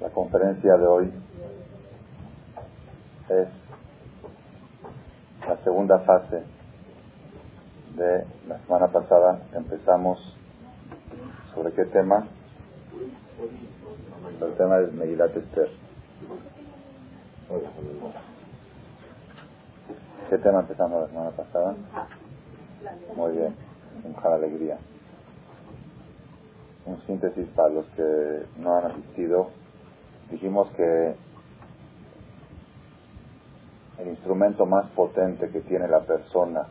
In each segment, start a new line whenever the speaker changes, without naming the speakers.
La conferencia de hoy es la segunda fase de la semana pasada. Empezamos sobre qué tema. El tema es Megilat Esther. ¿Qué tema empezamos la semana pasada? Muy bien, con alegría. Un síntesis para los que no han asistido dijimos que el instrumento más potente que tiene la persona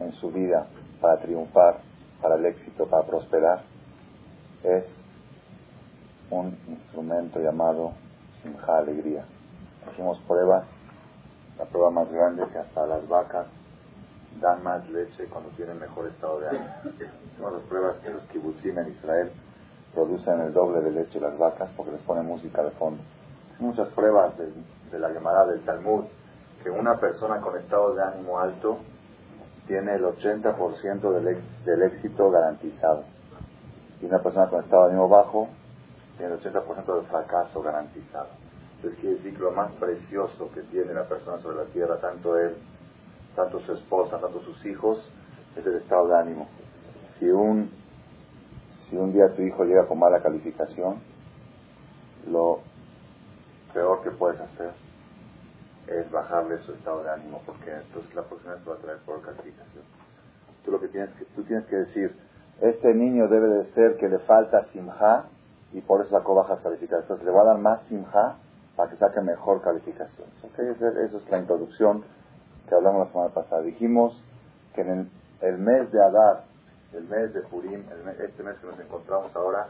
en su vida para triunfar, para el éxito, para prosperar, es un instrumento llamado simja alegría. Hicimos pruebas, la prueba más grande que hasta las vacas dan más leche cuando tienen mejor estado de ánimo. Hicimos las pruebas que los kibutzim en Israel producen el doble de leche las vacas porque les ponen música de fondo. Muchas pruebas de, la llamada del Talmud que una persona con estado de ánimo alto tiene el 80% del, del éxito garantizado. Y una persona con estado de ánimo bajo tiene el 80% del fracaso garantizado. Entonces quiere decir que lo más precioso que tiene la persona sobre la tierra, tanto él, tanto su esposa, tanto sus hijos, es el estado de ánimo. Si un si un día tu hijo llega con mala calificación, lo peor que puedes hacer es bajarle su estado de ánimo, porque entonces la próxima vez va a traer por calificación. Tú lo que tienes que, tú tienes que decir, este niño debe de ser que le falta simja y por eso sacó bajas calificaciones. Entonces le va a dar más simja para que saque mejor calificación. ¿Okay? Esa es la introducción que hablamos la semana pasada. Dijimos que en el mes de Adar el mes de Purim, este mes que nos encontramos ahora,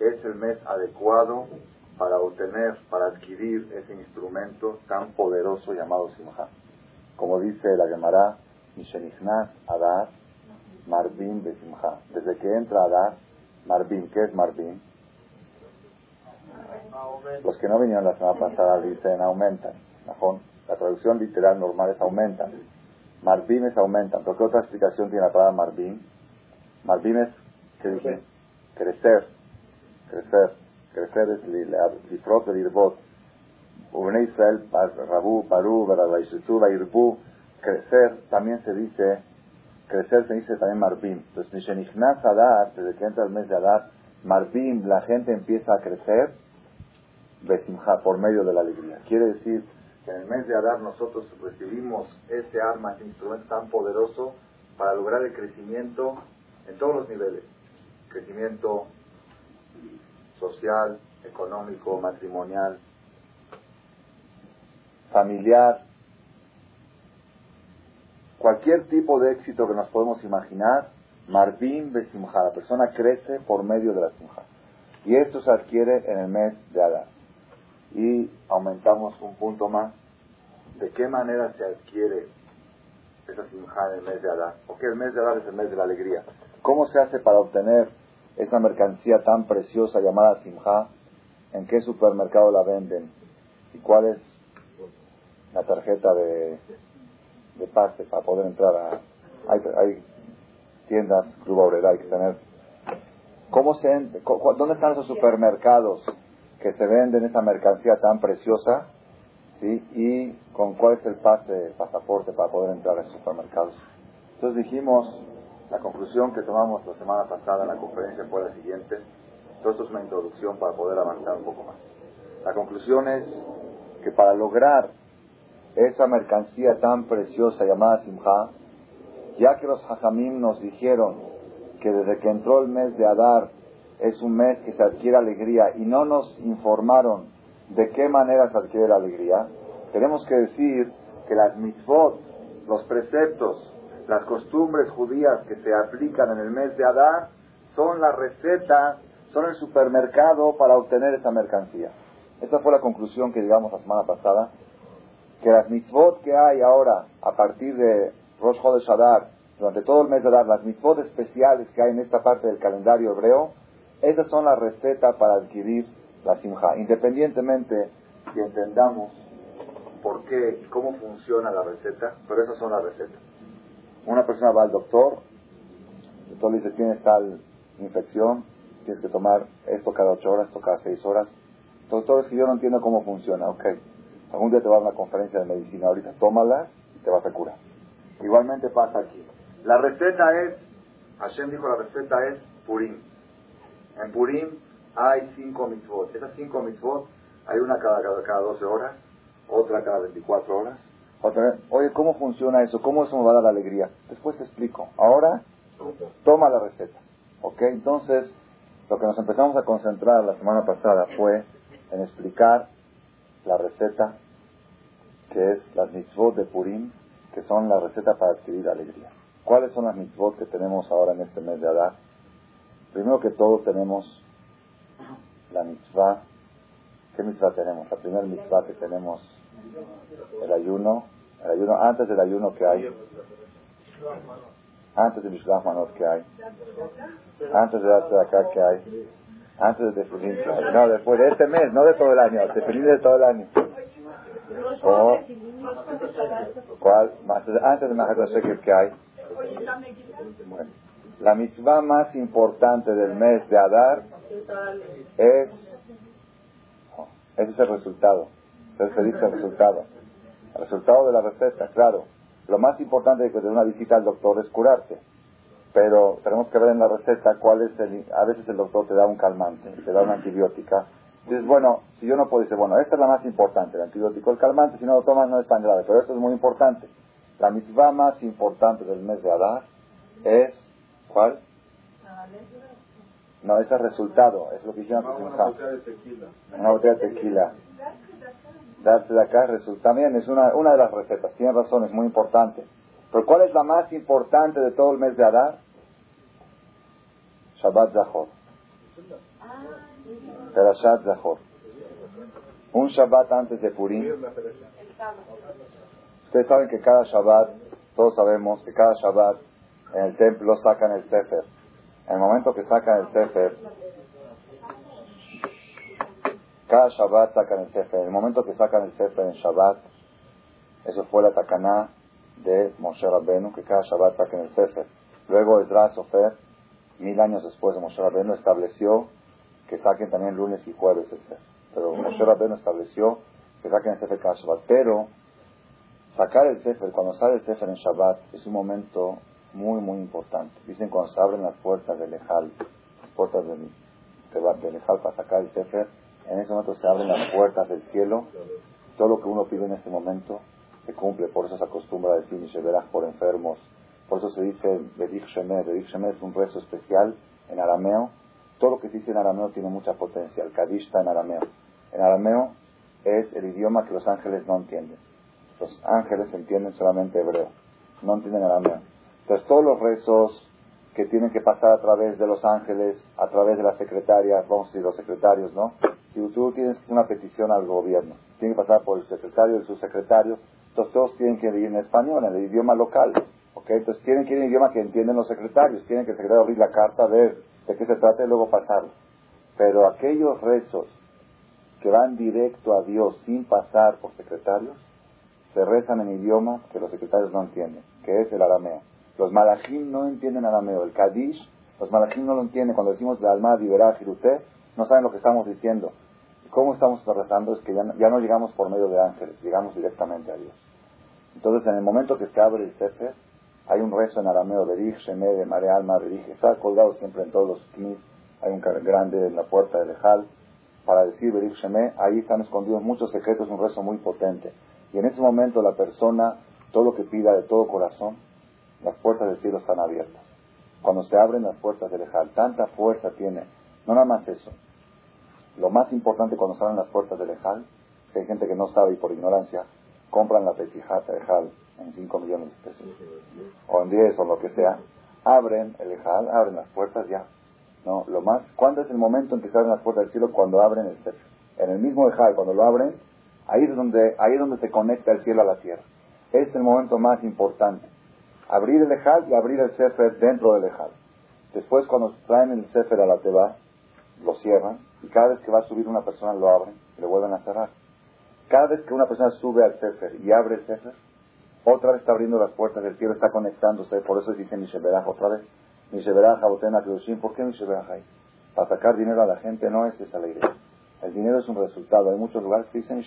es el mes adecuado para obtener, para adquirir ese instrumento tan poderoso llamado Simha. Como dice la Gemara, Mishenichnaz Adar, Marbim de Simha. Desde que entra Adar, Marbim, ¿qué es Marbim? Los que no vinieron la semana pasada dicen aumentan. La traducción literal normal es aumentan. Marbim es aumentan. ¿Pero qué otra explicación tiene la palabra Marbim? Malvin es, ¿qué dije? Crecer, crecer, crecer es lifrot v'lirbot. Ubnei Israel, Rabu, Paru, Irbu, crecer, también se dice, crecer se dice también Marvin. Entonces, Mishenichnas Adar, desde que entra el mes de Adar, Marvin, la gente empieza a crecer, Besimha, por medio de la alegría. Quiere decir que en el mes de Adar nosotros recibimos este arma, este instrumento tan poderoso para lograr el crecimiento en todos los niveles, crecimiento social, económico, matrimonial, familiar, cualquier tipo de éxito que nos podemos imaginar, Marvin Besimha, la persona crece por medio de la simja. Y esto se adquiere en el mes de Adar. Y aumentamos un punto más. ¿De qué manera se adquiere esa simja en el mes de Adar? Porque el mes de Adar es el mes de la alegría. ¿Cómo se hace para obtener esa mercancía tan preciosa llamada Simha? ¿En qué supermercado la venden? ¿Y cuál es la tarjeta de, de pase para poder entrar a... Hay, tiendas, Club Obrera, hay que tener... ¿Cómo se ¿Dónde están esos supermercados que se venden esa mercancía tan preciosa? ¿sí? ¿Y con cuál es el pase, pasaporte para poder entrar a esos supermercados? Entonces dijimos la conclusión que tomamos la semana pasada en la conferencia fue la siguiente. Todo esto es una introducción para poder avanzar un poco más. La conclusión es que para lograr esa mercancía tan preciosa llamada Simha, ya que los Hajamim nos dijeron que desde que entró el mes de Adar es un mes que se adquiere alegría y no nos informaron de qué manera se adquiere la alegría, tenemos que decir que las mitzvot, los preceptos las costumbres judías que se aplican en el mes de Adar son la receta, son el supermercado para obtener esa mercancía. Esa fue la conclusión que llegamos la semana pasada, que las mitzvot que hay ahora a partir de Rosh Chodesh Adar, durante todo el mes de Adar, las mitzvot especiales que hay en esta parte del calendario hebreo, esas son la receta para adquirir la simja, independientemente si entendamos por qué, cómo funciona la receta, pero esas son las recetas. Una persona va al doctor, el doctor le dice, tienes tal infección, tienes que tomar esto cada ocho horas, esto cada seis horas. Doctor, es que yo no entiendo cómo funciona. Ok, algún día te va a dar una conferencia de medicina ahorita, tómalas y te vas a curar. Igualmente pasa aquí. La receta es, Hashem dijo la receta es Purim. En Purim hay cinco mitzvot. Esas cinco mitzvot, hay una cada, cada, cada 12 horas, otra cada 24 horas. Oye, ¿cómo funciona eso? ¿Cómo eso me va a dar la alegría? Después te explico. Ahora, toma la receta. ¿Ok? Entonces, lo que nos empezamos a concentrar la semana pasada fue en explicar la receta que es las mitzvot de Purim, que son la receta para adquirir alegría. ¿Cuáles son las mitzvot que tenemos ahora en este mes de Adar? Primero que todo tenemos la mitzvah. ¿Qué mitzvah tenemos? La primera mitzvah que tenemos, el ayuno. El ayuno, antes del ayuno que hay. Antes del Mishlah Manot que hay. Antes de la acá que hay. Antes de definir No, después de este mes, no de todo el año. Definir de todo el año. O, ¿Cuál? Antes de Mahad que hay. La mitzvah más importante del mes de Adar es, ese es el resultado. Entonces se dice el resultado. El resultado de la receta, claro. Lo más importante de una visita al doctor es curarte. Pero tenemos que ver en la receta cuál es el... A veces el doctor te da un calmante, te da una antibiótica. Dices, bueno, si yo no puedo decir, bueno, esta es la más importante, el antibiótico, el calmante, si no lo tomas no es tan grave, pero esto es muy importante. La mitzvah más importante del mes de Adar es, ¿cuál? No, ese es el resultado, es lo que hicieron
Una botella de tequila.
Una botella de tequila. Darse de acá resulta también, es una, una de las recetas, tiene razón, es muy importante. Pero ¿cuál es la más importante de todo el mes de Adar? Shabbat Zahor. Perashat Zahor. Un Shabbat antes de Purim. Ustedes saben que cada Shabbat, todos sabemos que cada Shabbat en el templo sacan el Sefer. En el momento que sacan el Sefer, cada Shabbat sacan el Sefer. En el momento que sacan el Sefer en Shabbat, eso fue la Takaná de Moshe Rabbeinu, que cada Shabbat saquen el Sefer. Luego Ezra Sofer, mil años después de Moshe Rabbeinu, estableció que saquen también lunes y jueves el Sefer. Pero Moshe Rabbeinu estableció que saquen el Sefer cada Shabbat. Pero sacar el Sefer, cuando sale el Sefer en Shabbat, es un momento muy, muy importante. Dicen cuando se abren las puertas del Ejal, las puertas del, Ejal para sacar el Sefer, en ese momento se abren las puertas del cielo. Todo lo que uno pide en ese momento se cumple, por eso se acostumbra a decir Misheberach por enfermos, por eso se dice Bedich Shemer, Bedich Shemer es un rezo especial en arameo, todo lo que se dice en arameo tiene mucha potencia, el Kadish está en arameo, en arameo es el idioma que los ángeles no entienden, los ángeles entienden solamente hebreo, no entienden arameo, entonces todos los rezos que tienen que pasar a través de los ángeles, a través de las secretarias, vamos a decir los secretarios, ¿no? Si tú tienes una petición al gobierno, tiene que pasar por el secretario el subsecretario, entonces todos tienen que ir en español, en el idioma local. ¿ok? Entonces tienen que ir en el idioma que entienden los secretarios. Tienen que el secretario abrir la carta, ver de qué se trata y luego pasarlo. Pero aquellos rezos que van directo a Dios sin pasar por secretarios, se rezan en idiomas que los secretarios no entienden, que es el arameo. Los malajim no entienden arameo. El kadish, los malajim no lo entienden. Cuando decimos la alma liberá usted no saben lo que estamos diciendo. ¿Cómo estamos rezando? Es que ya ya no llegamos por medio de ángeles, llegamos directamente a Dios. Entonces, en el momento que se abre el Sefer, hay un rezo en arameo, Berich, Sheme, de Mare Alma, Berich, está colgado siempre en todos los knis, hay un grande en la puerta del Ejal, para decir Berich Sheme, ahí están escondidos muchos secretos, un rezo muy potente. Y en ese momento la persona, todo lo que pida de todo corazón, las puertas del cielo están abiertas. Cuando se abren las puertas del Ejal, tanta fuerza tiene, no nada más eso. Lo más importante cuando se abren las puertas del Ejal, que hay gente que no sabe y por ignorancia, compran la petijata de Hal en 5 millones de pesos, o en 10 o lo que sea, abren el Hal, abren las puertas ya. No, lo más, ¿cuándo es el momento en que se abren las puertas del cielo? Cuando abren el Sefer. En el mismo Hal, cuando lo abren, ahí es donde, ahí es donde se conecta el cielo a la tierra. Es el momento más importante. Abrir el Ejal y abrir el Sefer dentro del Ejal. Después, cuando traen el Sefer a la Teba, lo cierran y cada vez que va a subir una persona lo abren y lo vuelven a cerrar. Cada vez que una persona sube al Sefer y abre el Sefer, otra vez está abriendo las puertas del cielo, está conectándose, por eso dice Misheberach otra vez. Misheberach, Abotena, Kedoshim, ¿por qué Misheberach ahí? para sacar dinero a la gente, no es esa la idea. El dinero es un resultado. Hay muchos lugares que dicen,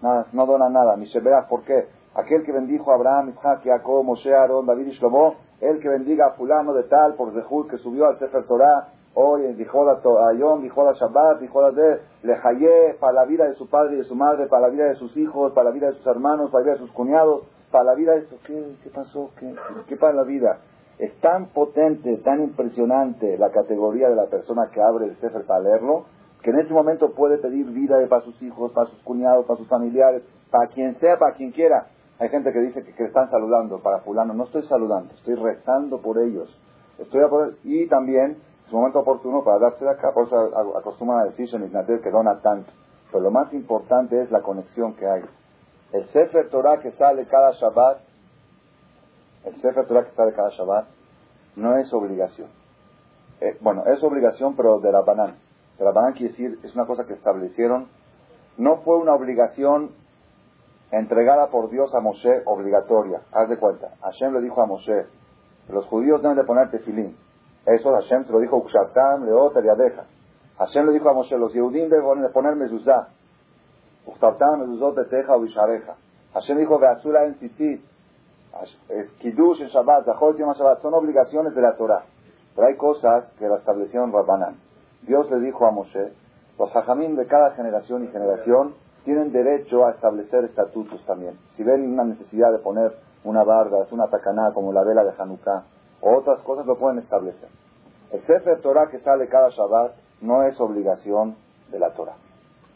nada, no dona nada. Misheberach, ¿por qué? Aquel que bendijo a Abraham, Isaac, Jacob, Moshe, Aaron, David y Shlomo, el que bendiga a fulano de tal por Zehut que subió al Sefer Torah, hoy dijo a Yom, dijo a Shabbat, dijo de Lejaye, para la vida de su padre y de su madre, para la vida de sus hijos, para la vida de sus hermanos, para la vida de sus cuñados, para la vida de esto. ¿Qué, qué pasó? ¿Qué, ¿Qué para la vida? Es tan potente, tan impresionante la categoría de la persona que abre el Sefer para leerlo, que en ese momento puede pedir vida para sus hijos, para sus cuñados, para sus familiares, para quien sea, para quien quiera. Hay gente que dice que, están saludando para fulano. No estoy saludando, estoy rezando por ellos. Estoy a poder, y también es un momento oportuno para darse de acá. Por eso acostumbran a decir que dona tanto. Pero lo más importante es la conexión que hay. El Sefer Torah que sale cada Shabbat, el Sefer Torah que sale cada Shabbat, no es obligación. Eh, bueno, es obligación, pero de la banana. De la banana quiere decir, es una cosa que establecieron. No fue una obligación entregada por Dios a Moshe obligatoria. Haz de cuenta. Hashem le dijo a Moshe, los judíos deben de poner tefilín. Eso Hashem se lo dijo Ukshatam, Leoter y Adeja. Hashem le dijo a Moshe, los Yehudim deben de poner mezuzá. Ukshatam, mezuzot de Teja o Vishareja. Hashem dijo, Beazura en Sitit. Kiddush en Shabbat, Zahol Shabbat. Son obligaciones de la Torah. Pero hay cosas que la establecieron Rabbanan. Dios le dijo a Moshe, los hajamim de cada generación y generación tienen derecho a establecer estatutos también. Si ven una necesidad de poner una barda, es una tacaná como la vela de Hanukkah, o otras cosas lo pueden establecer. El Sefer Torah que sale cada Shabbat no es obligación de la Torah.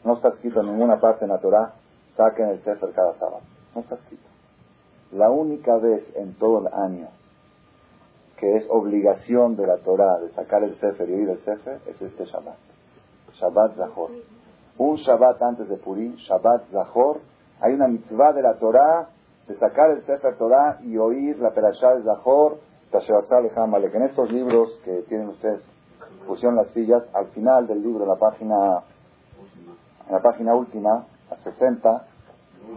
No está escrito en ninguna parte en la Torah, saquen el Sefer cada Shabbat. No está escrito. La única vez en todo el año que es obligación de la Torah de sacar el Sefer y oír el Sefer es este Shabbat. Shabbat Zahor un Shabbat antes de Purim, Shabbat Zahor, hay una mitzvah de la Torah de sacar el Sefer Torah y oír la Perashá de Zahor, en estos libros que tienen ustedes, pusieron las sillas, al final del libro, en la página, en la página última, a 60,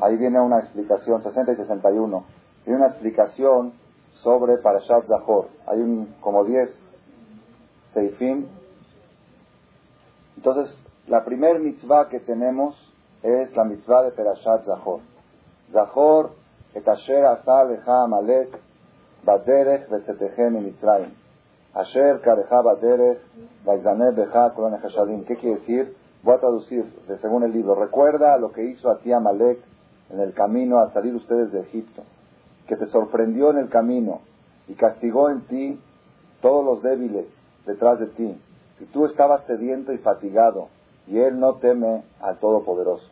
ahí viene una explicación, 60 y 61, viene una explicación sobre Parashat Zahor. Hay un, como 10 seifim. Entonces, la primer mitzvah que tenemos es la mitzvah de Perashat Zahor. Zahor et asher asa lecha amalek baderech vesetehem mitzrayim. Asher karecha baderech vaizaneh becha kolon ¿Qué quiere decir? Voy a traducir de según el libro. Recuerda lo que hizo a ti Amalek en el camino al salir ustedes de Egipto, que te sorprendió en el camino y castigó en ti todos los débiles detrás de ti. Y tú estabas sediento y fatigado y él no teme al Todopoderoso.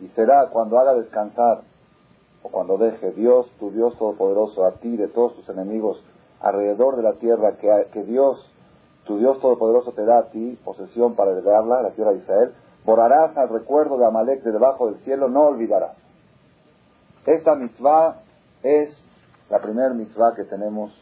Y será cuando haga descansar o cuando deje Dios, tu Dios Todopoderoso, a ti de todos tus enemigos alrededor de la tierra, que, Dios, tu Dios Todopoderoso te da a ti posesión para heredarla, la tierra de Israel, borrarás al recuerdo de Amalek de debajo del cielo, no olvidarás. Esta mitzvah es la primera mitzvah que tenemos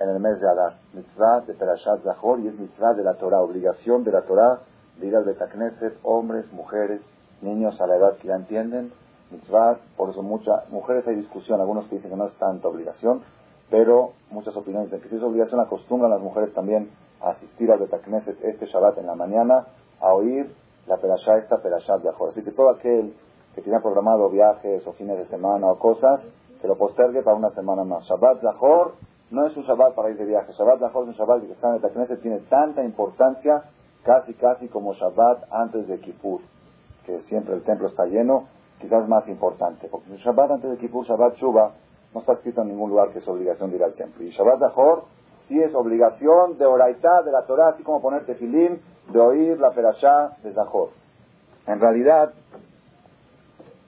en el mes de Adar, mitzvah de Perashat Zahor y es mitzvah de la Torah, obligación de la Torah de ir al Betacneset, hombres, mujeres, niños a la edad que ya entienden, mitzvah, por eso muchas mujeres hay discusión, algunos que dicen que no es tanta obligación, pero muchas opiniones dicen que si es obligación acostumbran las mujeres también a asistir al Betacneset este Shabbat en la mañana, a oír la perashá esta perashá de Ajor. Así que todo aquel que tiene programado viajes o fines de semana o cosas, que lo postergue para una semana más. Shabbat Zahor no es un Shabbat para ir de viaje. Shabbat Zahor es un Shabbat que está en Betacneset, tiene tanta importancia casi casi como Shabbat antes de Kippur, que siempre el templo está lleno, quizás más importante, porque Shabbat antes de Kippur, Shabbat Shuba, no está escrito en ningún lugar que es obligación de ir al templo. Y Shabbat Zahor sí es obligación de oraitá de la Torah, así como ponerte filín, de oír la perashá de Zahor. En realidad,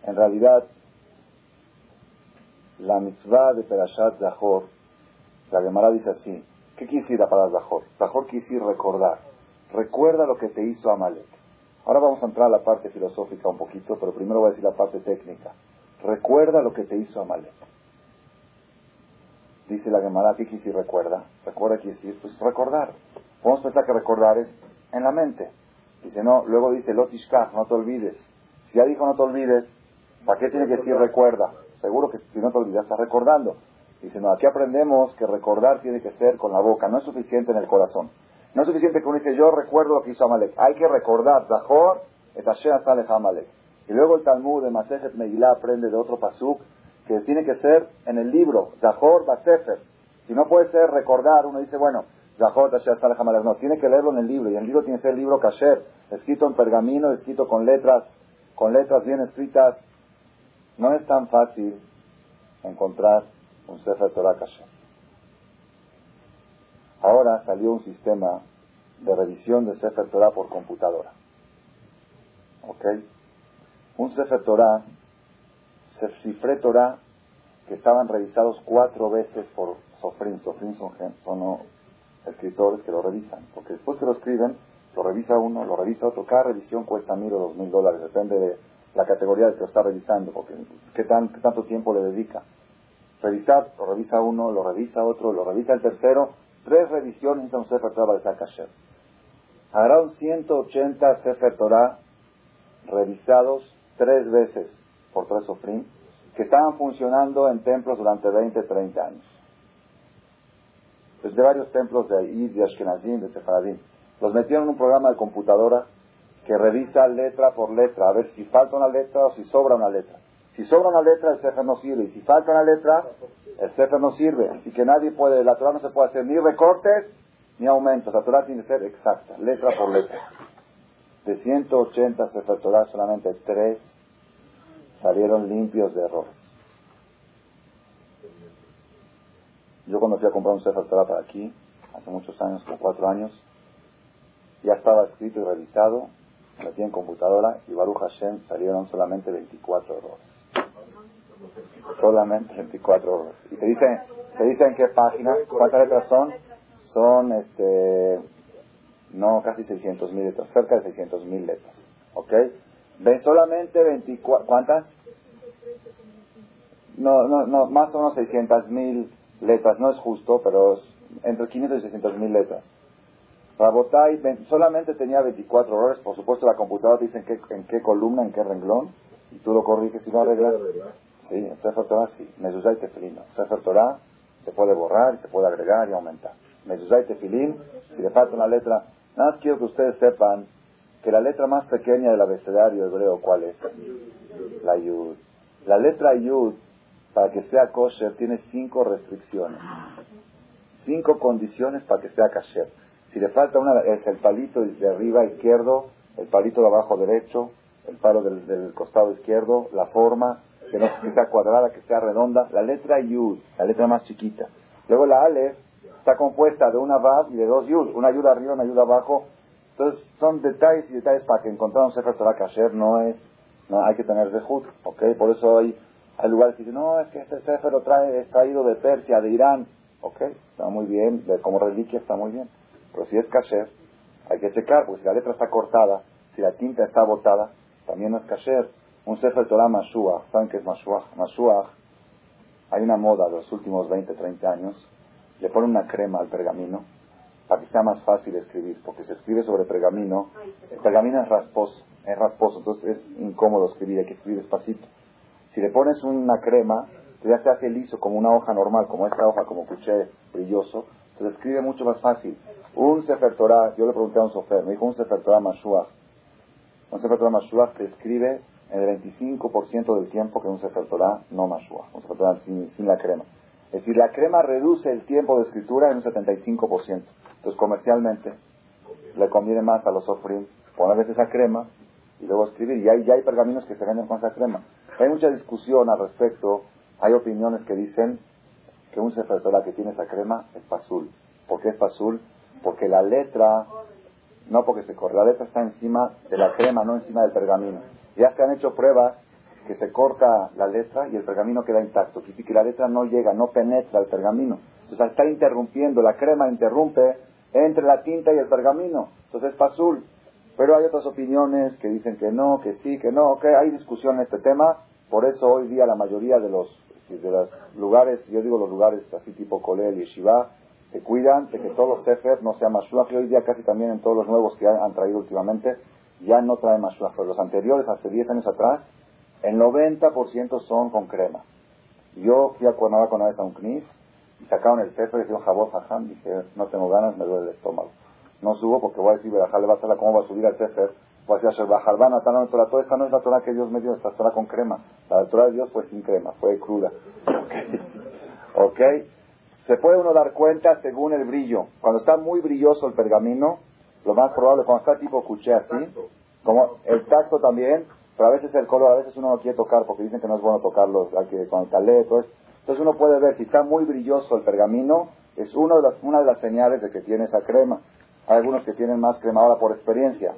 en realidad, la mitzvah de Perashat Zahor, la Gemara dice así, ¿qué quisiera para Zahor? Zahor quisiera recordar. Recuerda lo que te hizo Amalek. Ahora vamos a entrar a la parte filosófica un poquito, pero primero voy a decir la parte técnica. Recuerda lo que te hizo Amalek. Dice la Gemara, ¿qué quisir recuerda? Recuerda quiere decir, pues recordar. Podemos pensar que recordar es en la mente. Dice, no, luego dice, lotishkach, no te olvides. Si ya dijo no te olvides, ¿para qué tiene que decir recuerda? Seguro que si no te olvidas, estás recordando. Dice, no, aquí aprendemos que recordar tiene que ser con la boca, no es suficiente en el corazón. No es suficiente que uno dice, yo recuerdo lo que hizo Amalek. Hay que recordar, Zahor, et Asher Amalek. Y luego el Talmud de Masejet Megillah aprende de otro pasuk que tiene que ser en el libro, Zahor Basefer. Si no puede ser recordar, uno dice, bueno, Zahor Asher Saleh Amalek. No, tiene que leerlo en el libro. Y el libro tiene que ser el libro Kasher, escrito en pergamino, escrito con letras, con letras bien escritas. No es tan fácil encontrar un Sefer Torah Kasher. Ahora salió un sistema de revisión de Sefer Torah por computadora. ¿Ok? Un Sefer Torah, Cifre Torah, que estaban revisados cuatro veces por Sofrin. Sofrin son, son escritores que lo revisan. Porque después que lo escriben, lo revisa uno, lo revisa otro. Cada revisión cuesta mil o dos mil dólares, depende de la categoría de que lo está revisando, porque qué tanto tiempo le dedica. Revisar, lo revisa uno, lo revisa otro, lo revisa el tercero, tres revisiones en un Sefer Torah de Kasher. Habrá 180 Sefer Torah revisados tres veces por tres Sofrim que estaban funcionando en templos durante 20, 30 años. Desde varios templos de Aid, de Ashkenazim, de Sefaradim. Los metieron en un programa de computadora que revisa letra por letra, a ver si falta una letra o si sobra una letra. Si sobra una letra, el Sefer no sirve. Y si falta una letra, el Sefer no sirve. Así que nadie puede, la Torah no se puede hacer ni recortes ni aumentos. La Torah tiene que ser exacta, letra por letra. De 180 Sefer Torah, solamente tres salieron limpios de errores. Yo cuando fui a comprar un Sefer Torah para aquí, hace muchos años, como cuatro años, ya estaba escrito y revisado, metí en computadora y Baruch Hashem salieron solamente 24 errores. Solamente 24 horas. Y te dicen, te dicen qué página, cuántas letras son. Son, este, no, casi 600 mil letras, cerca de 600 mil letras. ¿Ok? Ven solamente 24, ¿cuántas? No, no, no, más o menos 600 mil letras, no es justo, pero es entre 500 y 600 mil letras. Rabotai solamente tenía 24 errores, por supuesto la computadora te dice en qué, en qué columna, en qué renglón, y tú lo corriges y lo arreglas. Sí, el Sefer Torah sí. Mezuzá y Tefilín. Sefer Torah se puede borrar se puede agregar y aumentar. Mezuzá y Tefilín, si le falta una letra, nada más quiero que ustedes sepan que la letra más pequeña del abecedario hebreo, ¿cuál es? La Yud. La letra Yud, para que sea kosher, tiene cinco restricciones. Cinco condiciones para que sea kosher. Si le falta una, es el palito de arriba izquierdo, el palito de abajo derecho, el palo del, del costado izquierdo, la forma, que no que sea cuadrada, que sea redonda, la letra Yud, la letra más chiquita. Luego la Aleph está compuesta de una Vav y de dos Yud, una Yud arriba, una Yud abajo. Entonces son detalles y detalles para que encontramos un Sefer Torah Kasher no es, no hay que tener Zehut, ¿ok? Por eso hay, hay lugares que dicen, no, es que este Sefer lo trae, es traído de Persia, de Irán, ¿ok? Está muy bien, como reliquia está muy bien. Pero si es Kasher, hay que checar, porque si la letra está cortada, si la tinta está botada, también no es Kasher. Un Sefer Torah Mashuach, ¿saben qué es Mashuach? Mashuach, hay una moda de los últimos 20, 30 años, le ponen una crema al pergamino para que sea más fácil escribir, porque se escribe sobre pergamino, el pergamino es rasposo, es rasposo, entonces es incómodo escribir, hay que escribir despacito. Si le pones una crema, ya se hace liso como una hoja normal, como esta hoja, como cuché brilloso, se escribe mucho más fácil. Un Sefer Torah, yo le pregunté a un sofer, me dijo un Sefer Torah Mashuach. Un Sefer Torah Mashuach se escribe el 25% del tiempo que un Sefer no Mashua, un Sefer Torah sin, la crema. Es decir, la crema reduce el tiempo de escritura en un 75%. Entonces, comercialmente, le conviene más a los sofrim ponerles esa crema y luego escribir. Y hay, ya hay pergaminos que se venden con esa crema. Hay mucha discusión al respecto. Hay opiniones que dicen que un Sefer que tiene esa crema es pasul. ¿Por qué es pasul? Porque la letra, no porque se corre, la letra está encima de la crema, no encima del pergamino. Ya se han hecho pruebas que se corta la letra y el pergamino queda intacto. Quiere que la letra no llega, no penetra el pergamino. Entonces está interrumpiendo, la crema interrumpe entre la tinta y el pergamino. Entonces es azul. Pero hay otras opiniones que dicen que no, que sí, que no, que hay discusión en este tema. Por eso hoy día la mayoría de los, de los lugares, yo digo los lugares así tipo Kolel y Shiva, se cuidan de que todos los Sefer no sean Mashuach. Y hoy día casi también en todos los nuevos que han traído últimamente, ya no trae Mashuach, pero los anteriores, hace 10 años atrás, el 90% son con crema. Yo fui a Cuernavaca una vez a un CNIS y sacaron el cetro y dijeron jabón jajam, dije, no tengo ganas, me duele el estómago. no subo porque voy a decir, le va a hacer cómo va a subir al Sefer, voy a decir, bajar van a la Torah, toda esta no es la Torah que Dios me dio, esta Torah con crema, la Torah de Dios fue sin crema, fue cruda. ¿Ok? Se puede uno dar cuenta según el brillo. Cuando está muy brilloso el pergamino, lo más probable, cuando está tipo cuché así, como el tacto también, pero a veces el color, a veces uno no quiere tocar porque dicen que no es bueno tocarlo con el talé, todo Entonces uno puede ver si está muy brilloso el pergamino, es una de las, una de las señales de que tiene esa crema. Hay algunos que tienen más crema ahora por experiencia,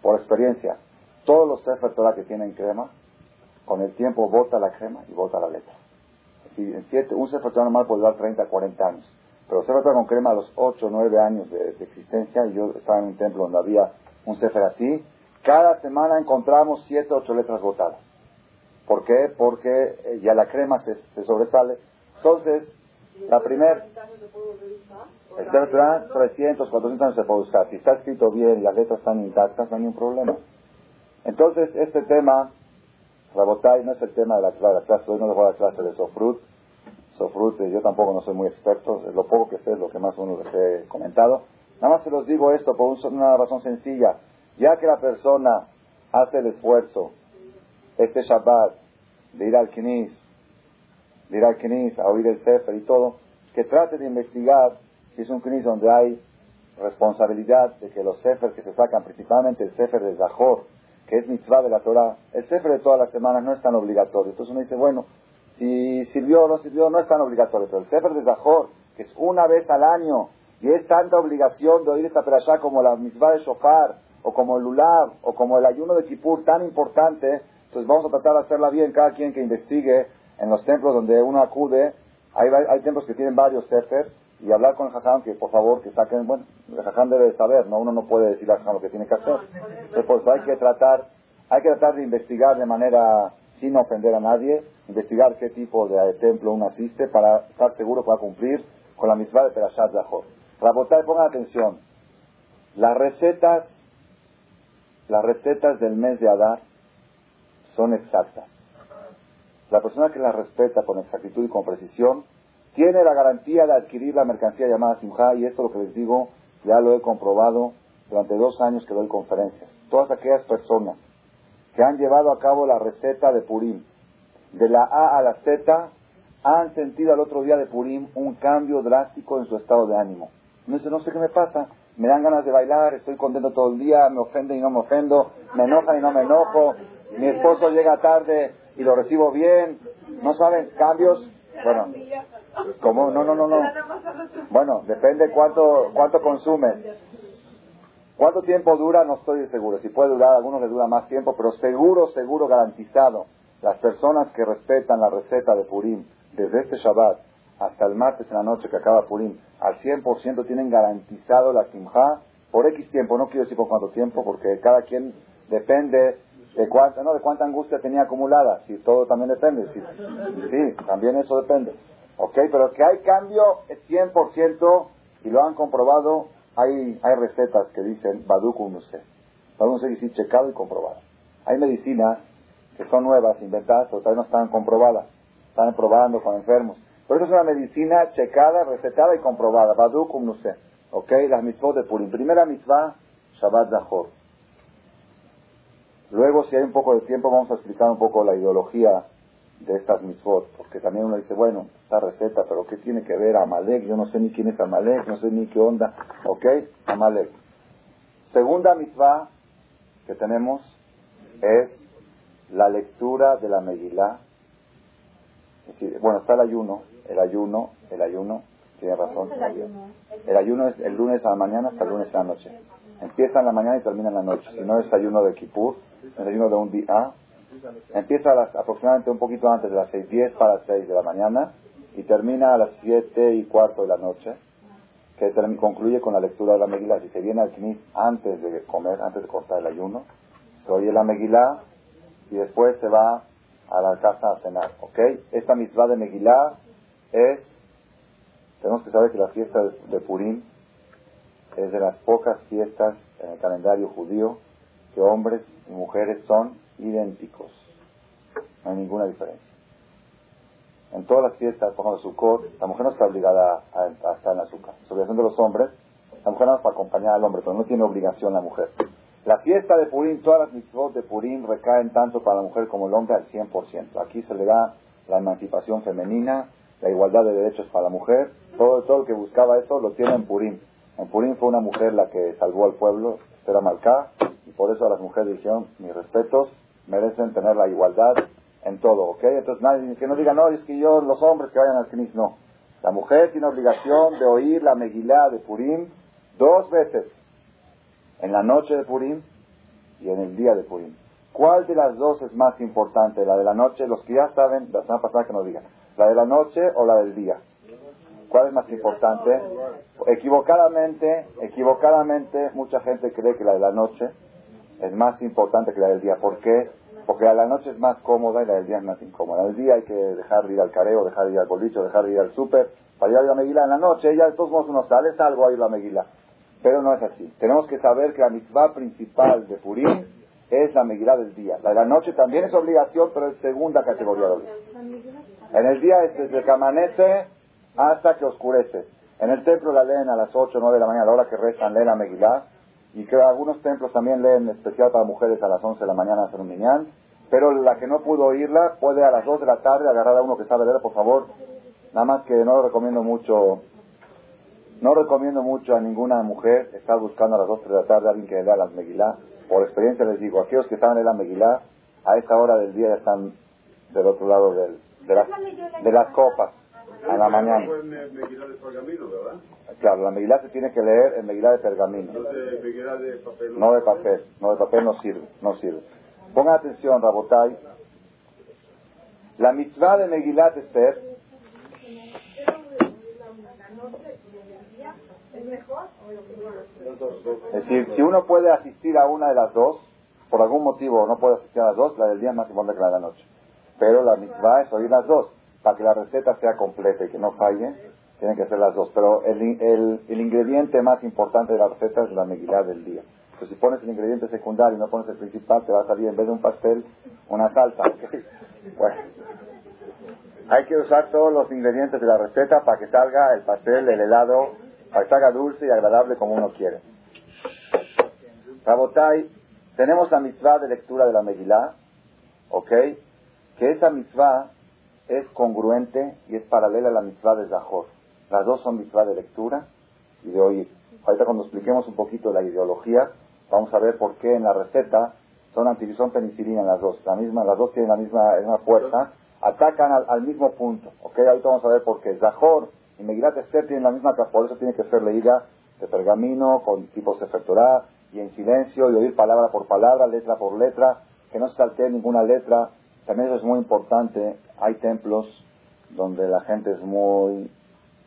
por experiencia. Todos los Sefer Torah que tienen crema, con el tiempo bota la crema y bota la letra. Si en siete, un Sefer Torah normal puede durar 30, 40 años. Pero Sefer Torah con crema a los 8, 9 años de, existencia, y yo estaba en un templo donde había un Sefer así, cada semana encontramos 7, 8 letras botadas. ¿Por qué? Porque eh, ya la crema se, se sobresale. Entonces, la primera... El Sefer 300, 400 años se puede usar. Si está escrito bien las letras están intactas, no hay ningún problema. Entonces, este tema, Rabotay, no es el tema de la, clase, hoy no les voy a la clase de Sofrut. Sofrut, eh, yo tampoco no soy muy experto, lo poco que sé lo que más uno les he comentado. Nada más se los digo esto por una razón sencilla. Ya que la persona hace el esfuerzo, este Shabbat, de ir al Knis, de ir al Knis, a oír el Sefer y todo, que trate de investigar si es un Knis donde hay responsabilidad de que los Sefer que se sacan, principalmente el Sefer de Zahor, que es mitzvah de la Torah, el Sefer de todas las semanas no es tan obligatorio. Entonces uno dice, bueno, si sirvió o no sirvió, no es tan obligatorio. Pero el Sefer de Zahor, que es una vez al año, y es tanta obligación de oír esta perashá como la mitzvah de Shofar, o como el Lulav, o como el ayuno de Kippur, tan importante, entonces vamos a tratar de hacerla bien cada quien que investigue en los templos donde uno acude. Hay, hay templos que tienen varios Sefer, y hablar con el jajam que por favor que saquen, bueno, el jajam debe saber, ¿no? Uno no puede decirle al jajam lo que tiene que hacer. Entonces por eso hay que tratar, hay que tratar de investigar de manera sin ofender a nadie, investigar qué tipo de templo uno asiste para estar seguro que va a cumplir con la misma de Perashat Zahor. Rabotai, pongan atención. Las recetas, las recetas del mes de Adar son exactas. La persona que las respeta con exactitud y con precisión tiene la garantía de adquirir la mercancía llamada Simha, y esto lo que les digo, ya lo he comprobado durante dos años que doy conferencias. Todas aquellas personas que han llevado a cabo la receta de Purim, de la A a la Z, han sentido al otro día de Purim un cambio drástico en su estado de ánimo. No sé, no sé qué me pasa, me dan ganas de bailar, estoy contento todo el día, me ofende y no me ofendo, me enoja y no me enojo, mi esposo llega tarde y lo recibo bien, no saben, cambios, bueno, ¿Cómo? No, no, no, no. Bueno, depende cuánto, cuánto consumes. ¿Cuánto tiempo dura? No estoy seguro. Si puede durar, algunos les dura más tiempo, pero seguro, seguro, garantizado. Las personas que respetan la receta de Purim desde este Shabbat hasta el martes en la noche que acaba Purim, al 100% tienen garantizado la Simha por X tiempo. No quiero decir por cuánto tiempo, porque cada quien depende de cuánta, no, de cuánta angustia tenía acumulada. Si todo también depende. Si, sí, también eso depende. ¿Ok? Pero que hay cambio es 100% y lo han comprobado. Hay, hay recetas que dicen Baduk sé Baduk sé decir checado y comprobado. Hay medicinas que son nuevas, inventadas, pero todavía no están comprobadas. Están probando con enfermos. Pero eso es una medicina checada, recetada y comprobada. Baduk sé ¿Ok? Las mitzvot de Purim. Primera mitzvah, Shabbat Zahor. Luego, si hay un poco de tiempo, vamos a explicar un poco la ideología de estas mitzvot, porque también uno dice, bueno, esta receta, pero ¿qué tiene que ver Amalek? Yo no sé ni quién es Amalek, no sé ni qué onda, ¿ok? Amalek. Segunda mitzvah que tenemos es la lectura de la Megilá. Es decir, bueno, está el ayuno, el ayuno, el ayuno, tiene razón. El ayuno? es el lunes a la mañana hasta el lunes a la noche. Empieza en la mañana y termina en la noche. Si no es ayuno de Kippur, es ayuno de un día, Empieza a las, aproximadamente un poquito antes de las seis, diez para las seis de la mañana y termina a las siete y cuarto de la noche, que concluye con la lectura de la Megilá. Si se viene al Knis antes de comer, antes de cortar el ayuno, se oye la Megilá y después se va a la casa a cenar, ¿ok? Esta mitzvah de Megilá es, tenemos que saber que la fiesta de Purim es de las pocas fiestas en el calendario judío que hombres y mujeres son idénticos. No hay ninguna diferencia. En todas las fiestas, por ejemplo, Sukkot, la mujer no está obligada a, estar en azúcar. Es obligación de los hombres, La mujer nada más para acompañar al hombre, pero no tiene obligación la mujer. La fiesta de Purim, todas las mitzvot de Purim recaen tanto para la mujer como el hombre al 100%. Aquí se le da la emancipación femenina, la igualdad de derechos para la mujer. Todo, todo el que buscaba eso lo tiene en Purim. En Purim fue una mujer la que salvó al pueblo, era Malká, y por eso a las mujeres dijeron, mis respetos, merecen tener la igualdad en todo, ¿ok? Entonces nadie que no diga, no, es que yo, los hombres que vayan al Knis, no. La mujer tiene obligación de oír la Megilá de Purim dos veces, en la noche de Purim y en el día de Purim. ¿Cuál de las dos es más importante? ¿La de la noche? Los que ya saben, la semana pasada que nos digan. ¿La de la noche o la del día? ¿Cuál es más importante? Equivocadamente, equivocadamente, mucha gente cree que la de la noche es más importante que la del día. ¿Por qué? Porque de la noche es más cómoda y la del día es más incómoda. El día hay que dejar de ir al careo, dejar de ir al bolicho, dejar de ir al súper, para ir a la meguila en la noche. Ya de todos modos uno sale, salgo a ir a la meguila. Pero no es así. Tenemos que saber que la mitzvah principal de Purim es la meguila del día. La de la noche también es obligación, pero es segunda categoría de obligación. En el día es desde que amanece hasta que oscurece. En el templo la leen a las 8 o 9 de la mañana, a la hora que rezan, leen la Megilá. Y que algunos templos también leen especial para mujeres a las 11 de la mañana hacer un minyan. Pero la que no pudo oírla puede a las 2 de la tarde agarrar a uno que sabe leer, por favor. Nada más que no lo recomiendo mucho. No recomiendo mucho a ninguna mujer estar buscando a las 2 de la tarde a alguien que lea las Megilá. Por experiencia les digo, aquellos que saben leer la Megilá, a esa hora del día ya están del otro lado del, de las copas a la mañana. Claro, la Megilá se tiene que leer en Megilá de pergamino. No de papel. No de papel no sirve, no sirve. Pongan atención, Rabotai. La mitzvah de Megilat Esther es decir, si uno puede asistir a una de las dos, por algún motivo no puede asistir a las dos, la del día es más importante que la de la noche. Pero la mitzvah es oír las dos para que la receta sea completa y que no falle, tienen que ser las dos. Pero el, el, el ingrediente más importante de la receta es la megilá del día. Entonces, si pones el ingrediente secundario y no pones el principal, te va a salir en vez de un pastel, una salsa. bueno, hay que usar todos los ingredientes de la receta para que salga el pastel, el helado, para que salga dulce y agradable como uno quiere. Rabotai, tenemos la mitzvah de lectura de la Megilá, ¿ok? Que esa mitzvah es congruente y es paralela a la mitzvah de Zahor. Las dos son mitzvah de lectura y de oír. Ahorita cuando expliquemos un poquito la ideología, vamos a ver por qué en la receta son anti son penicilina las dos. La misma, las dos tienen la misma, misma fuerza, atacan al, mismo punto. ¿ok? Ahorita vamos a ver por qué. Zahor y Megilat Esther tienen la misma por eso tiene que ser leída de pergamino, con tipo Sefer y en silencio, y oír palabra por palabra, letra por letra, que no se saltee ninguna letra. También eso es muy importante hay templos donde la gente es muy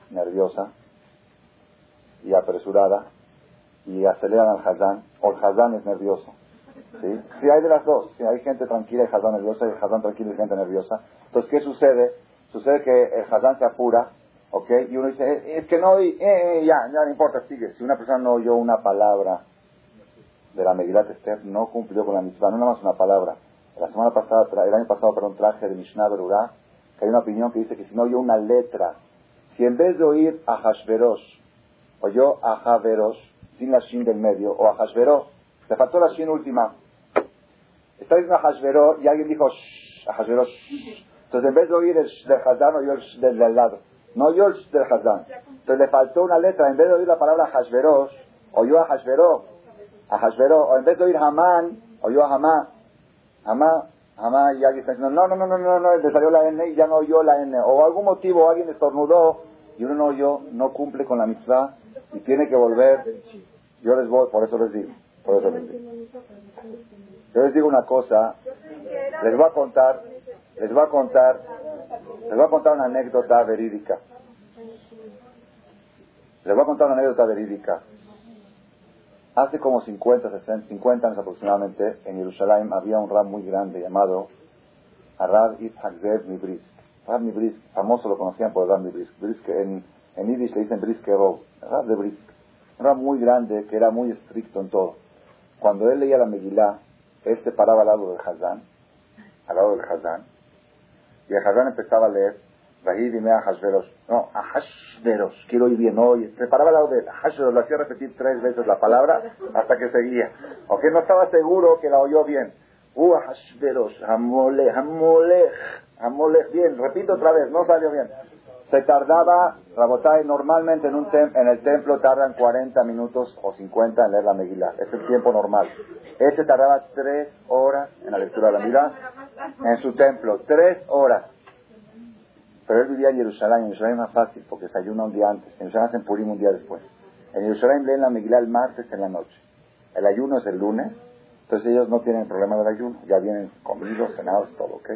nerviosa y apresurada y aceleran al Hazán, o el Hazán es nervioso. ¿sí? sí, hay de las dos. hay gente tranquila y Hazán nerviosa, y el Hazán tranquilo y gente nerviosa. Entonces, ¿qué sucede? Sucede que el Hazán se apura, ¿ok? Y uno dice, eh, es que no oí, eh, eh, ya, ya no importa, sigue. Si una persona no oyó una palabra de la Megilat Esther, no cumplió con la misma, no nada más una palabra. La semana pasada, el año pasado, para un traje de Mishnah Berurah, que hay una opinión que dice que si no oyó una letra, si en vez de oír a Hashverosh, oyó a Haverosh, sin la shin del medio, o a Hashverosh, le faltó la shin última. Está diciendo a y alguien dijo a Hashverosh. Entonces en vez de oír el del Hazán, oyó el del, lado. No oyó el del Hazán. Entonces le faltó una letra, en vez de oír la palabra Hashverosh, oyó a Hashverosh. A Hashverosh, o en vez de oír Hamán, oyó a Hamán. Amá, amá, y alguien está diciendo, no, no, no, no, no, no, le salió la N y ya no oyó la N. O algún motivo alguien estornudó y uno no oyó, no cumple con la mitzvah y tiene que volver. Yo les voy, por eso les digo, por eso les digo. Yo les digo una cosa, les voy a contar, les voy a contar, les voy a contar una anécdota verídica. Les voy a contar una anécdota verídica. Hace como 50, 60, 50 años aproximadamente, en Jerusalén había un rab muy grande llamado Arab Yitzhak Zev Mibrisk. Rab Mibrisk, famoso lo conocían por Rab Mibrisk. Brisk en, en Yiddish le dicen Brisk Rov. Rab de Brisk. Un rab muy grande que era muy estricto en todo. Cuando él leía la Megilá, él se paraba al lado del Hazán, al lado del Hazán, y el Hazán empezaba a leer, Hashverosh. No, a Hashverosh. Quiero ir bien hoy. Preparaba la de Hashverosh. Lo hacía repetir tres veces la palabra hasta que seguía. Ok, no estaba seguro que la oyó bien. Uh, Hashverosh. Amolech, Amolech. Amolech. Bien, repito otra vez. No salió bien. Se tardaba, Rabotai, normalmente en, un en el templo tardan 40 minutos o 50 en leer la Megillah. Es el tiempo normal. Ese tardaba tres horas en la lectura de la Megillah en su templo. Tres horas. Pero él vivía en Jerusalén. En Jerusalén es más fácil porque se ayuna un día antes. En Jerusalén hacen Purim un día después. En Jerusalén leen la Megillah el martes en la noche. El ayuno es el lunes. Entonces ellos no tienen problema del ayuno. Ya vienen comidos, cenados, todo, ¿ok?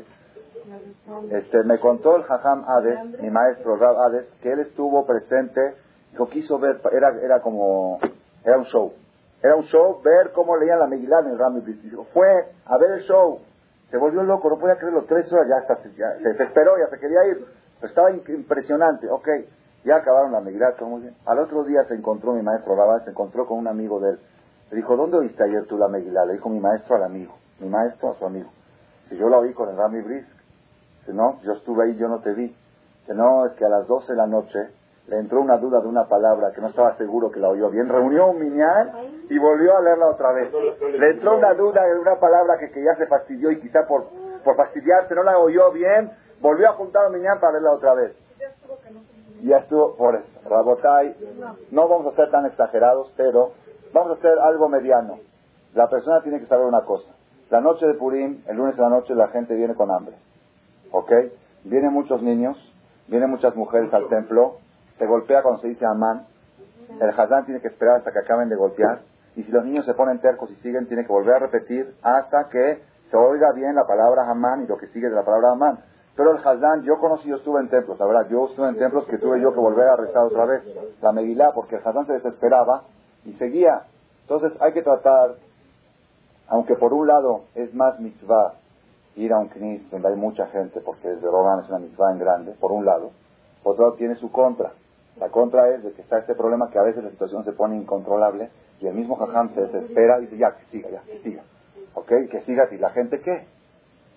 Este, me contó el Jajam Hades, mi maestro Rab Hades, que él estuvo presente, lo quiso ver, era, era como, era un show. Era un show ver cómo leían la Megillah en el Rami Dijo, fue a ver el show. Se volvió loco, no podía creerlo, tres horas, ya, hasta, ya se desesperó, ya se quería ir. Estaba impresionante, ok. Ya acabaron la todo muy bien. Al otro día se encontró mi maestro Rab se encontró con un amigo de él. Le dijo, ¿dónde oíste ayer tú la Megillah? Le dijo mi maestro al amigo, mi maestro a su amigo. Si yo la oí con el Rami Brisk, que no, yo estuve ahí, yo no te vi. Que no, es que a las 12 de la noche le entró una duda de una palabra que no estaba seguro que la oyó bien. Reunió un miñal y volvió a leerla otra vez. Le entró una duda de una palabra que, que ya se fastidió y quizá por, por fastidiarse no la oyó bien, volvió a juntar un miñal para leerla otra vez. Ya estuvo por eso. Rabotai, no vamos a ser tan exagerados, pero vamos a hacer algo mediano. La persona tiene que saber una cosa. La noche de Purim, el lunes de la noche, la gente viene con hambre. ¿Ok? Vienen muchos niños, vienen muchas mujeres al templo, se golpea cuando se dice amán, el Hazán tiene que esperar hasta que acaben de golpear, y si los niños se ponen tercos y siguen, tiene que volver a repetir hasta que se oiga bien la palabra amán y lo que sigue de la palabra amán. Pero el Hazán, yo conocí, yo estuve en templos, la verdad, yo estuve en templos que tuve yo que volver a rezar otra vez la Megilá, porque el Hazán se desesperaba y seguía. Entonces hay que tratar, aunque por un lado es más mitzvah ir a un knis donde hay mucha gente, porque es de Rogan es una mitzvah en grande, por un lado. Por otro lado, tiene su contra. La contra es de que está este problema que a veces la situación se pone incontrolable y el mismo jajam se desespera y dice, ya, que siga, ya, que siga. ¿Ok? Que siga, ¿y la gente qué?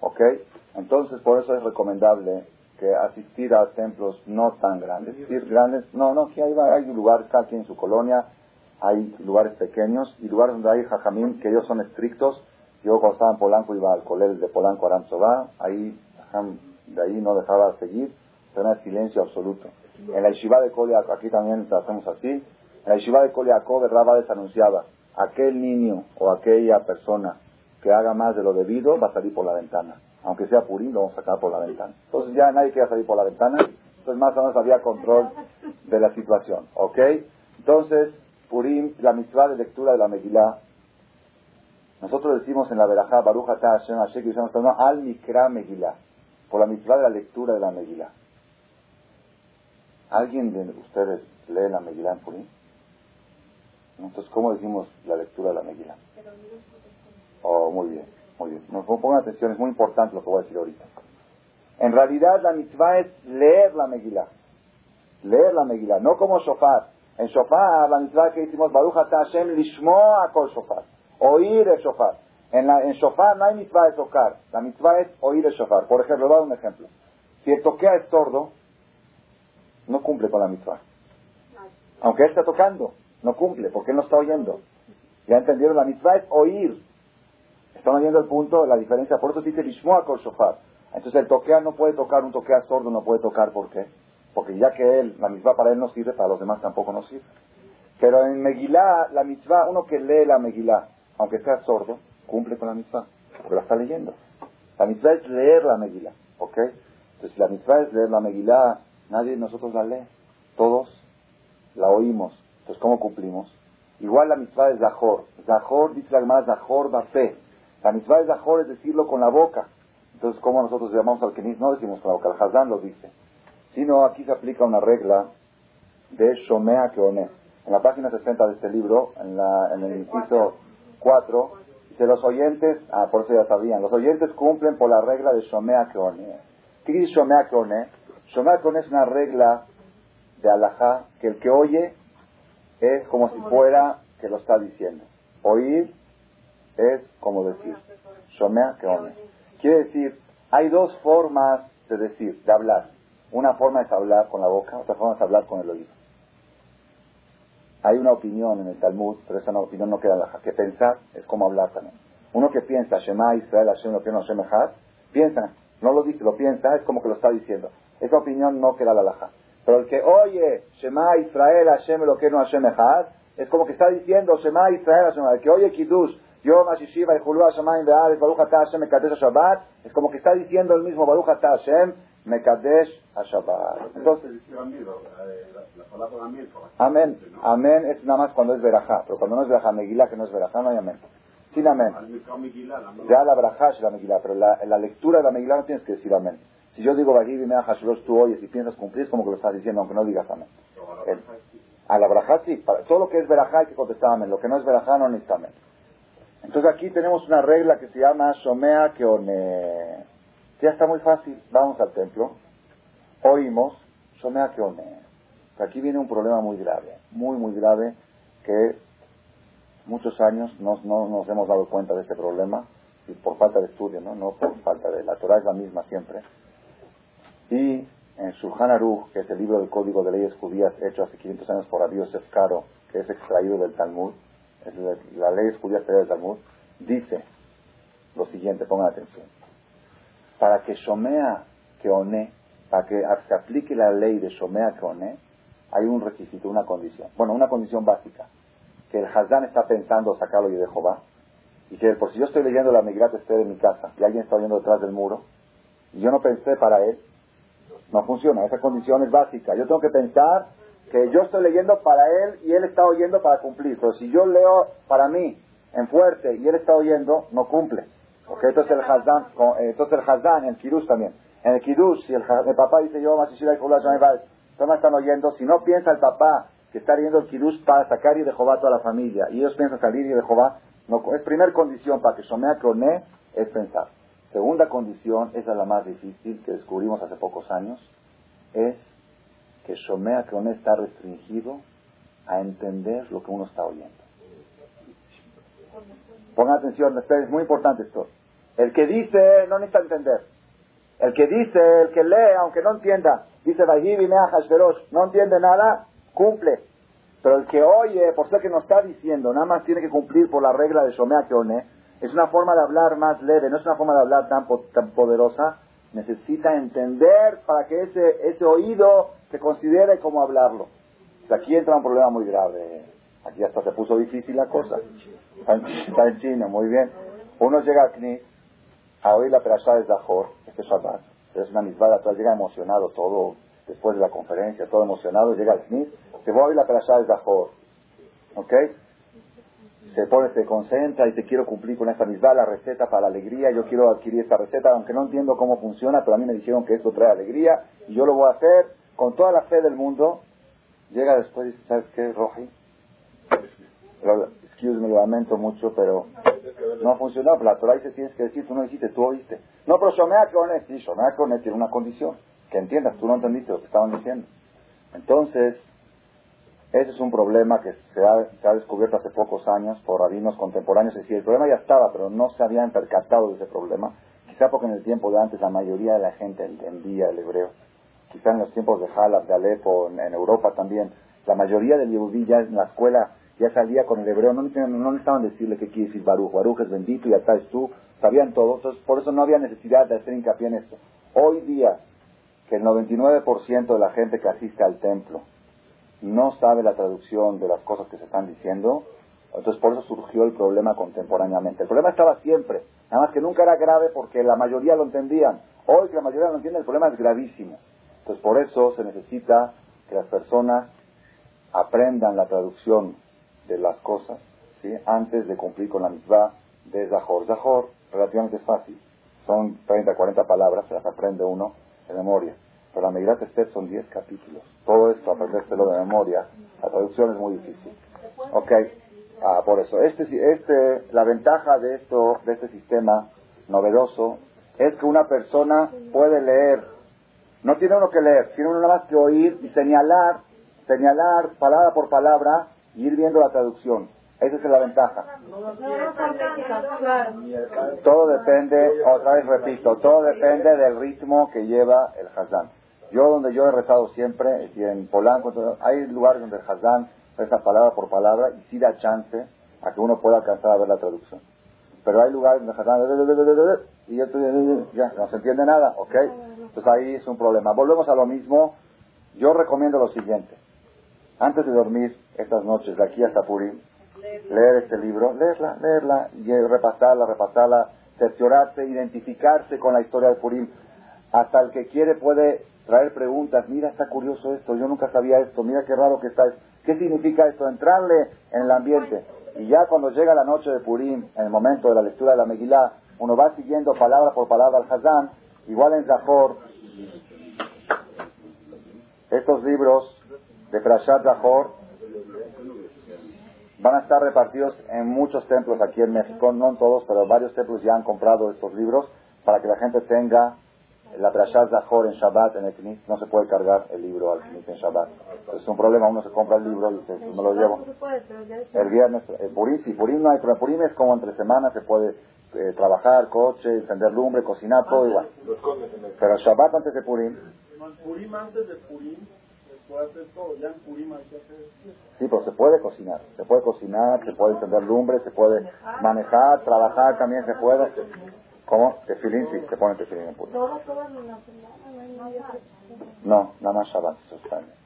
¿Ok? Entonces, por eso es recomendable que asistir a templos no tan grandes. Es decir, grandes, no, no, que hay, hay lugares, cada quien en su colonia, hay lugares pequeños y lugares donde hay jajamín que ellos son estrictos yo cuando estaba en Polanco iba al colel de Polanco Aranzobá, ahí, de ahí no dejaba seguir, tenía silencio absoluto. En la yeshiva de Koliak, aquí también lo hacemos así, en la yeshiva de Koliakov, Rabades anunciaba, aquel niño o aquella persona que haga más de lo debido va a salir por la ventana. Aunque sea purín, lo vamos a sacar por la ventana. Entonces ya nadie quiere salir por la ventana, entonces más o menos había control de la situación. ¿Ok? Entonces, Purim, la mitzvah de lectura de la Megillah, nosotros decimos en la verajá, Baruch Ata Hashem Hashem, que al Mikra Megillah, por la mitzvah de la lectura de la Megillah. ¿Alguien de ustedes lee la Megillah en Purim? Entonces, ¿cómo decimos la lectura de la Megillah? Oh, muy bien, muy bien. No, pongan atención, es muy importante lo que voy a decir ahorita. En realidad, la mitzvah es leer la Megillah. Leer la Megillah, no como shofar. En shofar, la mitzvah que hicimos, Baruch Hashem Lishmoa Kol Shofar oír el shofar. En, la, en shofar no hay mitzvah de tocar, la mitzvah es oír el shofar. Por ejemplo, voy a dar un ejemplo. Si el toquea es sordo, no cumple con la mitzvah. Aunque él está tocando, no cumple, porque él no está oyendo. ¿Ya entendieron? La mitzvah es oír. Están oyendo el punto, la diferencia. Por eso dice Lishmoa con shofar. Entonces el toquea no puede tocar, un toquea sordo no puede tocar. ¿Por qué? Porque ya que él, la mitzvah para él no sirve, para los demás tampoco no sirve. Pero en Megilá, la mitzvah, uno que lee la Megilá, aunque sea sordo, cumple con la mitzvah, porque la está leyendo. La mitzvah es leer la Megilá, ¿ok? Entonces, la mitzvah es leer la Megilá, nadie de nosotros la lee. Todos la oímos. Entonces, ¿cómo cumplimos? Igual la mitzvah es Zahor. Zahor, dice la Gemara, Zahor va fe. La mitzvah es Zahor, es decirlo con la boca. Entonces, ¿cómo nosotros llamamos al kenis? No decimos con la boca, el Hazán lo dice. Sino aquí se aplica una regla de Shomea Keone. En la página 60 de este libro, en, la, en el inciso 4, dice los oyentes, ah, por eso ya sabían, los oyentes cumplen por la regla de Shomea Keone. ¿Qué dice Shomea Keone? Shomea Keone es una regla de alajá que el que oye es como si fuera que lo está diciendo. Oír es como decir. Shomea Keone. Quiere decir, hay dos formas de decir, de hablar. Una forma es hablar con la boca, otra forma es hablar con el oído. Hay una opinión en el Talmud, pero esa opinión no queda en la que pensar es como hablar también. Uno que piensa, Shema Israel, Hashem, lo Hashem piensa, no lo dice, lo piensa, es como que lo está diciendo. Esa opinión no queda la laja. Pero el que oye Shema Israel, Hashem, lo que no Hashem es como que está diciendo Shema Israel, Hashem, el que oye Kiddush, Yom Ashishiva, Hulua Shemaim Be'aretz, Baruch Ata Hashem, Mekadesh Shabbat, es como que está diciendo el mismo Baruch Hashem, Mekadesh Shabbat. Entonces, amén, amén es nada más cuando es verajá, pero cuando no es verajá, Megilá que no es verajá, no hay amén. Sin amén. Ya la verajá es la Megilá, pero la, la lectura de la Megilá no tienes que decir amén. Si yo digo Bagir y Mea tú oyes y piensas cumplir, es como que lo estás diciendo, aunque no digas amén. A la verajá sí, para, todo lo que es verajá hay que contestar amén, lo que no es verajá no necesita amén. Entonces aquí tenemos una regla que se llama Shomea Keone. Ya está muy fácil. Vamos al templo. Oímos Shomea Keone. Aquí viene un problema muy grave, muy, muy grave, que muchos años no, nos hemos dado cuenta de este problema, y por falta de estudio, ¿no? no por falta de... La Torah es la misma siempre. Y en Shulchan Aruch, que es el libro del Código de Leyes Judías hecho hace 500 años por Abío Caro, que es extraído del Talmud, la ley judía del Talmud, dice lo siguiente, pongan atención. Para que Shomea Keone, para que se aplique la ley de Shomea Keone, hay un requisito, una condición. Bueno, una condición básica. Que el Hazán está pensando sacarlo de Jehová. Y que por si yo estoy leyendo la Migrat esté en mi casa y alguien está oyendo detrás del muro, y yo no pensé para él, no funciona. Esa condición es básica. Yo tengo que pensar que yo estoy leyendo para él y él está oyendo para cumplir. Pero si yo leo para mí en fuerte y él está oyendo, no cumple. Porque entonces el Hazdan, eh, entonces el Hazdan, en el Kiddush también. En el Kiddush, si el, papá dice yo, Masishira y no están oyendo, si no piensa el papá que está leyendo el Kiddush para sacar y de Jehová a toda la familia, y ellos piensan salir y de Jehová, no, es primer condición para que Shomea Kroné es pensar. Segunda condición, esa es la más difícil que descubrimos hace pocos años, es que Shomea que uno está restringido a entender lo que uno está oyendo. Pongan atención, es muy importante esto. El que dice no necesita entender. El que dice, el que lee, aunque no entienda, dice no entiende nada, cumple. Pero el que oye, por ser que no está diciendo, nada más tiene que cumplir por la regla de Shomea que one, es una forma de hablar más leve, no es una forma de hablar tan, tan poderosa. Necesita entender para que ese, ese oído se considere como hablarlo. aquí entra un problema muy grave. Aquí hasta se puso difícil la cosa. Está en China, muy bien. Uno llega aquí a oír la perashá de Zahor, este Shabbat. Es una misma, llega emocionado todo, después de la conferencia, todo emocionado, llega al CNIS, se va a oír la perashá de Zahor. ¿Ok? Se pone, se concentra y te quiero cumplir con esta misma, la receta para la alegría, yo quiero adquirir esta receta, aunque no entiendo cómo funciona, pero a mí me dijeron que esto trae alegría y yo lo voy a hacer con toda la fe del mundo, llega después y dice, ¿sabes qué, Roji? excuse me, lo lamento mucho, pero no funcionó. La Torah dice, tienes que decir, tú no dijiste, tú oíste. No, pero Shomea Kronet, sí, Shomea Kronet tiene una condición, que entiendas, tú no entendiste lo que estaban diciendo. Entonces, ese es un problema que se ha, descubierto hace pocos años por rabinos contemporáneos. Es decir, el problema ya estaba, pero no se habían percatado de ese problema. Quizá porque en el tiempo de antes la mayoría de la gente entendía el hebreo quizá en los tiempos de Halab, de Alepo, en, Europa también, la mayoría del Yehudí ya en la escuela ya salía con el hebreo, no, no necesitaban decirle qué quiere decir Baruch, Baruch es bendito y acá es tú, sabían todo, entonces por eso no había necesidad de hacer hincapié en esto. Hoy día, que el 99% de la gente que asiste al templo no sabe la traducción de las cosas que se están diciendo, entonces por eso surgió el problema contemporáneamente. El problema estaba siempre, nada más que nunca era grave porque la mayoría lo entendían. Hoy que la mayoría lo entiende, el problema es gravísimo. Entonces por eso se necesita que las personas aprendan la traducción de las cosas ¿sí? antes de cumplir con la misma de Zahor. Zahor relativamente fácil, son 30, 40 palabras, se las aprende uno de memoria. Pero la Megillat Esther son 10 capítulos. Todo esto, aprendérselo de memoria, la traducción es muy difícil. Ok, ah, por eso. Este, este, la ventaja de esto, de este sistema novedoso, es que una persona puede leer no tiene uno que leer, tiene uno nada más que oír y señalar, señalar palabra por palabra y ir viendo la traducción. Esa es la ventaja. Todo depende, otra vez repito, todo depende del ritmo que lleva el Hazán. Yo donde yo he rezado siempre, y en Polanco, hay lugares donde el Hazán reza palabra por palabra y sí da chance a que uno pueda alcanzar a ver la traducción. Pero hay lugares donde el Hazán y ya no se entiende nada, ¿ok? Entonces ahí es un problema. Volvemos a lo mismo. Yo recomiendo lo siguiente. Antes de dormir estas noches, de aquí hasta Purim, leer este libro, leerla, leerla, y repasarla, repasarla, cerciorarse, identificarse con la historia de Purim. Hasta el que quiere puede traer preguntas, mira, está curioso esto, yo nunca sabía esto, mira qué raro que está, ¿qué significa esto? Entrarle en el ambiente. Y ya cuando llega la noche de Purim, en el momento de la lectura de la Megilá, uno va siguiendo palabra por palabra al Hazán, igual en Zahor, estos libros de Prashat Zahor van a estar repartidos en muchos templos aquí en México, no en todos, pero varios templos ya han comprado estos libros para que la gente tenga la Prashat Zahor en Shabbat, en el Knis, no se puede cargar el libro al Knis en Shabbat. Es un problema, uno se compra el libro y dice, me lo llevo. El viernes, el Purim, si Purim no hay problema, Purim es como entre semanas, se puede eh, trabajar, coche, encender lumbre, cocinar, todo igual. Pero Shabbat antes de Purim.
Purim antes de Purim se puede hacer todo, ya en Purim hay que hacer.
Sí, pero se puede cocinar, se puede cocinar, se puede encender lumbre, se puede manejar, trabajar también se puede. ¿Cómo? Tefilín, sí, se pone tefilín en Purim. No, nada más Shabbat.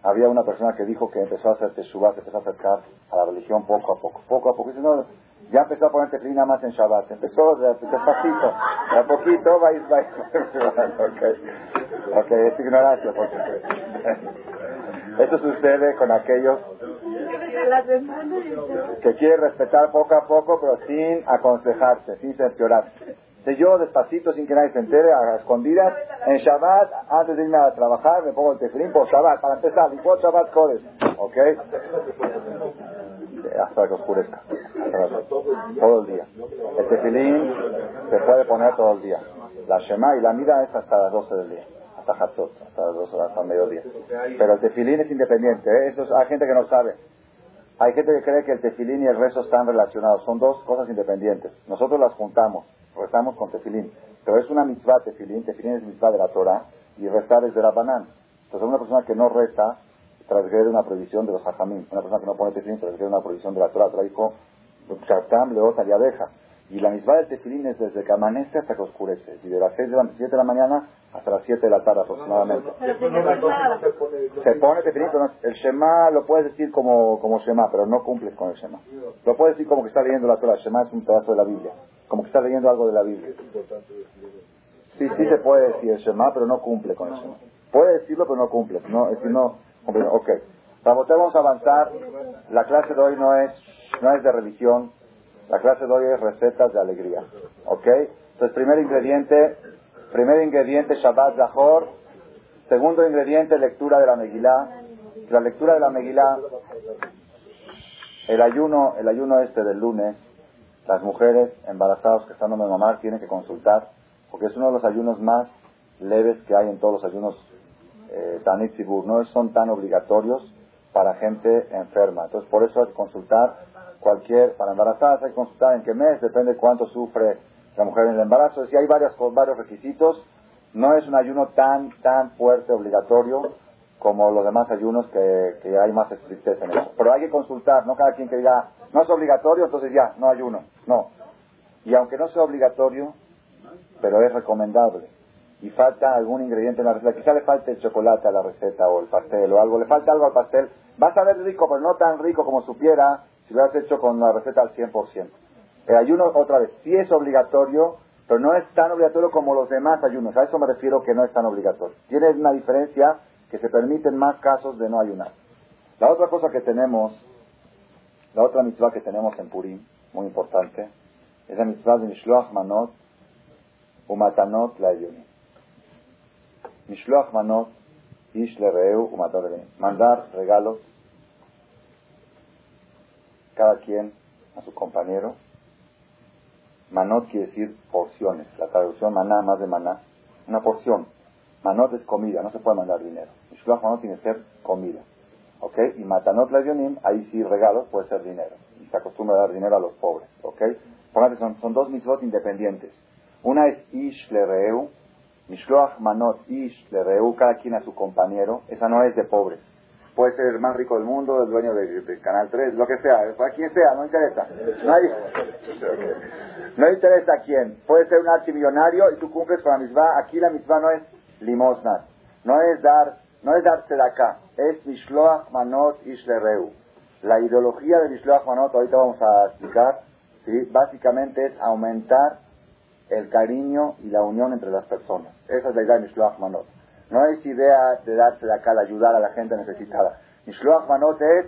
Había una persona que dijo que empezó a hacer Teshuvah, que empezó a acercar a la religión poco a poco. Poco a poco. Dice, no, ya empezó a poner tefilín nada más en Shabbat. Empezó despacito. De a poquito va a ir, va ok. Ok, es ignorancia. Porque... Esto sucede con aquellos que quieren respetar poco a poco, pero sin aconsejarse, sin cerciorarse yo despacito, sin que nadie se entere, a escondidas, en Shabbat, antes de irme a trabajar, me pongo el tefilín por Shabbat, para empezar, y por Shabbat Kodesh, ¿ok? Hasta que oscurezca. Todo el día. El tefilín se puede poner todo el día. La Shema y la Mida es hasta las 12 del día. Hasta Hatzot, hasta las 12 hasta el mediodía. Pero el tefilín es independiente, ¿eh? Eso hay gente que no sabe. Hay gente que cree que el tefilín y el rezo están relacionados. Son dos cosas independientes. Nosotros las juntamos rezamos con tefilín. Pero es una mitzvah tefilín, tefilín es mitzvah de la Torah y rezar es de la banán. Entonces una persona que no reza transgrede una prohibición de los hajamim. Una persona que no pone tefilín transgrede una prohibición de la Torah. Torah dijo, leota y abeja. Y la misma del tefilín es desde que amanece hasta que oscurece. Y de las 6 de la, 7 de la mañana hasta las 7 de la tarde aproximadamente. Se pone tefilín, pero el Shema lo puedes decir como, como Shema, pero no cumples con el Shema. Lo puedes decir como que está leyendo la Torah. El Shema es un pedazo de la Biblia. Como que está leyendo algo de la Biblia. Sí, sí se puede decir el Shema, pero no cumple con el Shema. Puede decirlo, pero no cumple. No, es decir, no. Ok. Vamos a avanzar. La clase de hoy no es, no es de religión la clase de hoy es recetas de alegría. ¿Ok? Entonces, primer ingrediente, primer ingrediente, Shabbat Zahor. Segundo ingrediente, lectura de la Megilá. La lectura de la Megilá, el ayuno, el ayuno este del lunes, las mujeres embarazadas que están dando mamar tienen que consultar, porque es uno de los ayunos más leves que hay en todos los ayunos eh, no son tan obligatorios para gente enferma. Entonces, por eso hay que consultar cualquier, para embarazadas hay que consultar en qué mes, depende cuánto sufre la mujer en el embarazo. Si hay varias, varios requisitos, no es un ayuno tan, tan fuerte, obligatorio, como los demás ayunos que, que hay más estrictez en eso. Pero hay que consultar, no cada quien que diga, no es obligatorio, entonces ya, no ayuno. No. Y aunque no sea obligatorio, pero es recomendable, y falta algún ingrediente en la receta, quizá le falte el chocolate a la receta o el pastel o algo, le falta algo al pastel, vas a ver rico, pero no tan rico como supiera si lo has hecho con la receta al 100%. El ayuno, otra vez, sí es obligatorio, pero no es tan obligatorio como los demás ayunos. A eso me refiero que no es tan obligatorio. Tiene una diferencia que se permiten más casos de no ayunar. La otra cosa que tenemos, la otra mitzvah que tenemos en Purim, muy importante, es la mitzvah de Mishloach Manot Umatanot La Mishloach Manot Ish Lereu Mandar regalos cada quien a su compañero. Manot quiere decir porciones. La traducción maná, más de maná. Una porción. Manot es comida, no se puede mandar dinero. Mishloach manot tiene que ser comida. ¿Ok? Y matanot la ahí sí regalos puede ser dinero. Y se acostumbra a dar dinero a los pobres. ¿Ok? Son, son dos mitzvot independientes. Una es ish lereu, Mishloach Manot Ish le reu cada quien a su compañero, esa no es de pobres. Puede ser el más rico del mundo, el dueño de, Canal 3, lo que sea, a quien sea, no interesa. No, hay, no interesa a quién. Puede ser un archimillonario y tú cumples con la misma. Aquí la misma no es limosna, no es dar, no es darse de acá, es Mishloach Manot Ish le reu. La ideología de Mishloach Manot, ahorita vamos a explicar, ¿sí? básicamente es aumentar el cariño y la unión entre las personas. Esa es la idea de Mishloach Manot. No es idea de darse de acá, de ayudar a la gente necesitada. Mishloach Manot es,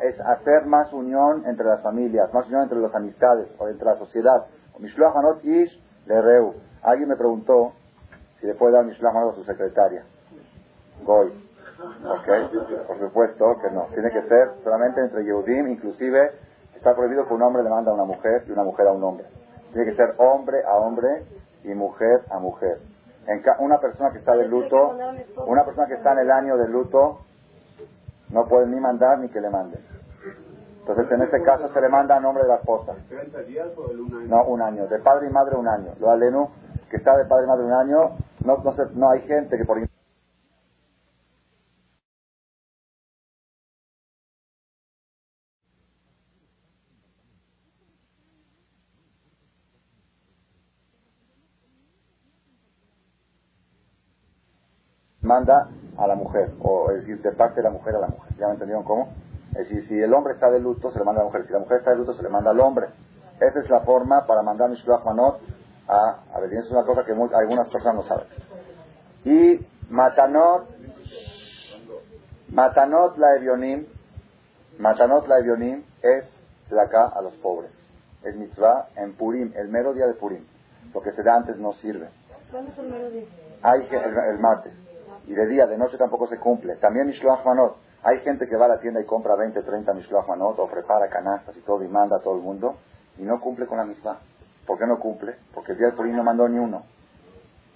es hacer más unión entre las familias, más unión entre las amistades o entre la sociedad. Mishloach Manot Ish reu. Alguien me preguntó si le puede dar Mishloach Manot a su secretaria. Goy. ¿Ok? Por supuesto que no. Tiene que ser solamente entre Yehudim, inclusive está prohibido que un hombre le manda a una mujer y una mujer a un hombre. Tiene que ser hombre a hombre y mujer a mujer. En una persona que está de luto, una persona que está en el año de luto, no puede ni mandar ni que le manden. Entonces, en este caso se le manda a nombre de la esposa. días o un año? No, un año. De padre y madre un año. Lo alenu, que está de padre y madre un año, no, no, no hay gente que por manda a la mujer, o es decir, de parte de la mujer a la mujer. ¿Ya me entendieron cómo? Es decir, si el hombre está de luto, se le manda a la mujer. Si la mujer está de luto, se le manda al hombre. Esa es la forma para mandar Mishloach Manot a... A ver, es una cosa que algunas personas no saben. Y Matanot, Matanot la Evionim, Matanot la Evionim es de acá a los pobres. Es mitzvah en Purim, el mero día de Purim. Lo que se da antes no sirve.
¿Cuándo es el mero día?
Hay, el, el martes y de día, de noche tampoco se cumple. También Mishloach Manot. Hay gente que va a la tienda y compra 20, 30 Mishloach Manot o prepara canastas y todo y manda a todo el mundo y no cumple con la misma. ¿Por qué no cumple? Porque el día de Purim no mandó ni uno.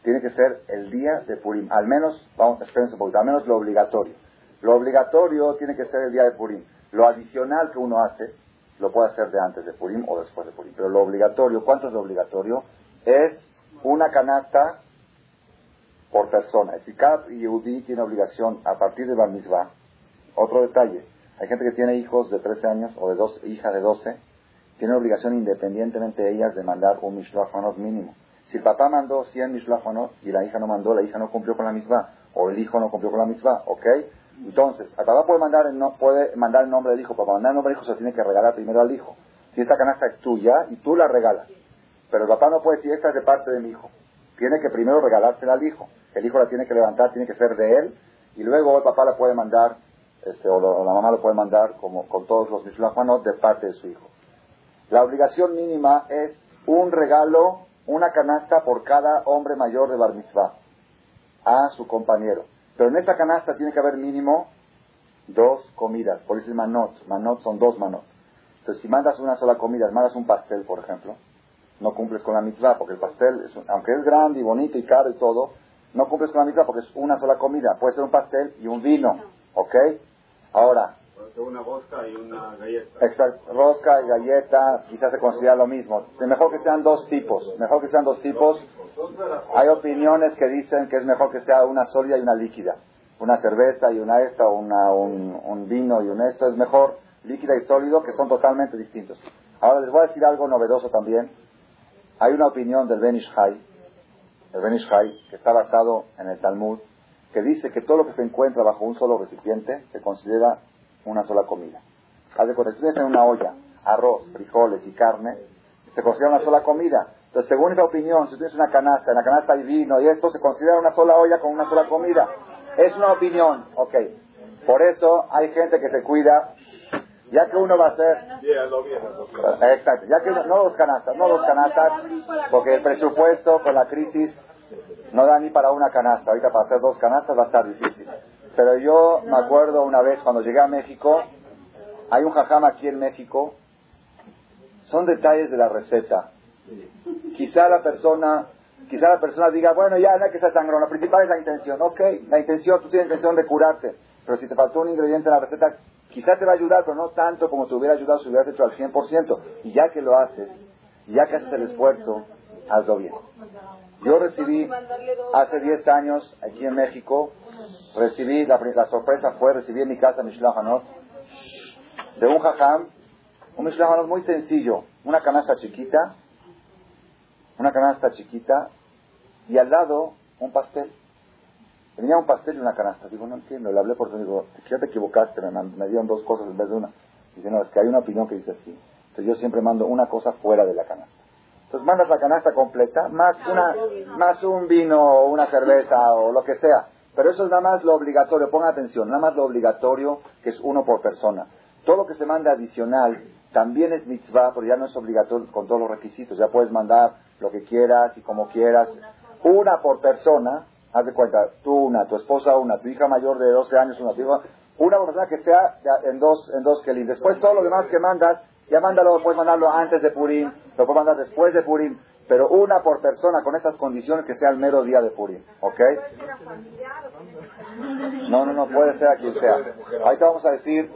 Tiene que ser el día de Purim. Al menos, vamos, espérense un poquito, al menos lo obligatorio. Lo obligatorio tiene que ser el día de Purim. Lo adicional que uno hace, lo puede hacer de antes de Purim o después de Purim. Pero lo obligatorio, ¿cuánto es lo obligatorio? Es una canasta por persona. Si cada Yehudi tiene obligación a partir de Bar Mitzvah, otro detalle, hay gente que tiene hijos de 13 años o de dos, hija de 12, tiene obligación independientemente de ellas de mandar un Mishloach mínimo. Si el papá mandó 100 Mishloach y la hija no mandó, la hija no cumplió con la misma, o el hijo no cumplió con la misma, ¿ok? Entonces, el papá puede mandar, no, puede mandar el nombre del hijo, para mandar el nombre del hijo se tiene que regalar primero al hijo. Si esta canasta es tuya y tú la regalas, pero el papá no puede decir, esta es de parte de mi hijo. Tiene que primero regalársela al hijo el hijo la tiene que levantar, tiene que ser de él, y luego el papá la puede mandar, este, o, la mamá lo puede mandar, como con todos los Mishulajuanot, de parte de su hijo. La obligación mínima es un regalo, una canasta por cada hombre mayor de Bar Mitzvah a su compañero. Pero en esa canasta tiene que haber mínimo dos comidas, por eso es manot. Manot son dos manot. Entonces, si mandas una sola comida, mandas un pastel, por ejemplo, no cumples con la mitzvah, porque el pastel, aunque es grande y bonito y caro y todo, no cumples con la mitad porque es una sola comida. Puede ser un pastel y un vino. ¿Ok? Ahora.
Una rosca y una galleta.
Exacto. Rosca y galleta quizás se considera lo mismo. Mejor que sean dos tipos. Mejor que sean dos tipos. Hay opiniones que dicen que es mejor que sea una sólida y una líquida. Una cerveza y una esta, una, un, vino y un esto. Es mejor líquida y sólido que son totalmente distintos. Ahora les voy a decir algo novedoso también. Hay una opinión del Benish High el Benishai, que está basado en el Talmud, que dice que todo lo que se encuentra bajo un solo recipiente se considera una sola comida. Haz de cuenta, tienes en una olla arroz, frijoles y carne, se considera una sola comida. Entonces, según esa opinión, si tienes una canasta, en la canasta hay vino y esto, se considera una sola olla con una sola comida. Es una opinión, ok. Por eso hay gente que se cuida, ya que uno va a hacer... Exacto, ya que no dos canastas, no dos canastas, porque el presupuesto con la crisis no da ni para una canasta. Ahorita para hacer dos canastas va a estar difícil. Pero yo me acuerdo una vez cuando llegué a México, hay un jajam aquí en México, son detalles de la receta. Quizá la persona, quizá la persona diga, bueno, ya no hay que ser sangrón, lo principal es la intención. Ok, la intención, tú tienes intención de curarte, pero si te faltó un ingrediente en la receta, quizá te va a ayudar, pero no tanto como te hubiera ayudado si hubieras hecho al 100%. Y ya que lo haces, ya que haces el esfuerzo, hazlo bien. Yo recibí hace 10 años aquí en México, recibí, la, la sorpresa fue, recibí en mi casa Mishlahanot de un jajam, un Mishlahanot muy sencillo, una canasta chiquita, una canasta chiquita y al lado un pastel. Tenía un pastel y una canasta. Digo, no entiendo. Le hablé por eso. Digo, ya te equivocaste, me, me dieron dos cosas en vez de una. Dice, no, es que hay una opinión que dice así. Entonces yo siempre mando una cosa fuera de la canasta. Entonces mandas la canasta completa, más, una, más un vino o una cerveza o lo que sea. Pero eso es nada más lo obligatorio, pongan atención, nada más lo obligatorio que es uno por persona. Todo lo que se manda adicional también es mitzvah, pero ya no es obligatorio con todos los requisitos. Ya puedes mandar lo que quieras y como quieras. Una por persona, haz de cuenta, tú una, tu esposa una, tu hija mayor de 12 años una, tu hija, una persona que sea en dos, en dos kelim. Después todo lo demás que mandas, ya mándalo, puedes mandarlo antes de Purim, lo puedes mandar después de Purim, pero una por persona con esas condiciones que sea el mero día de Purim, ¿ok? No, no, no, puede ser a quien sea. Ahorita vamos a decir...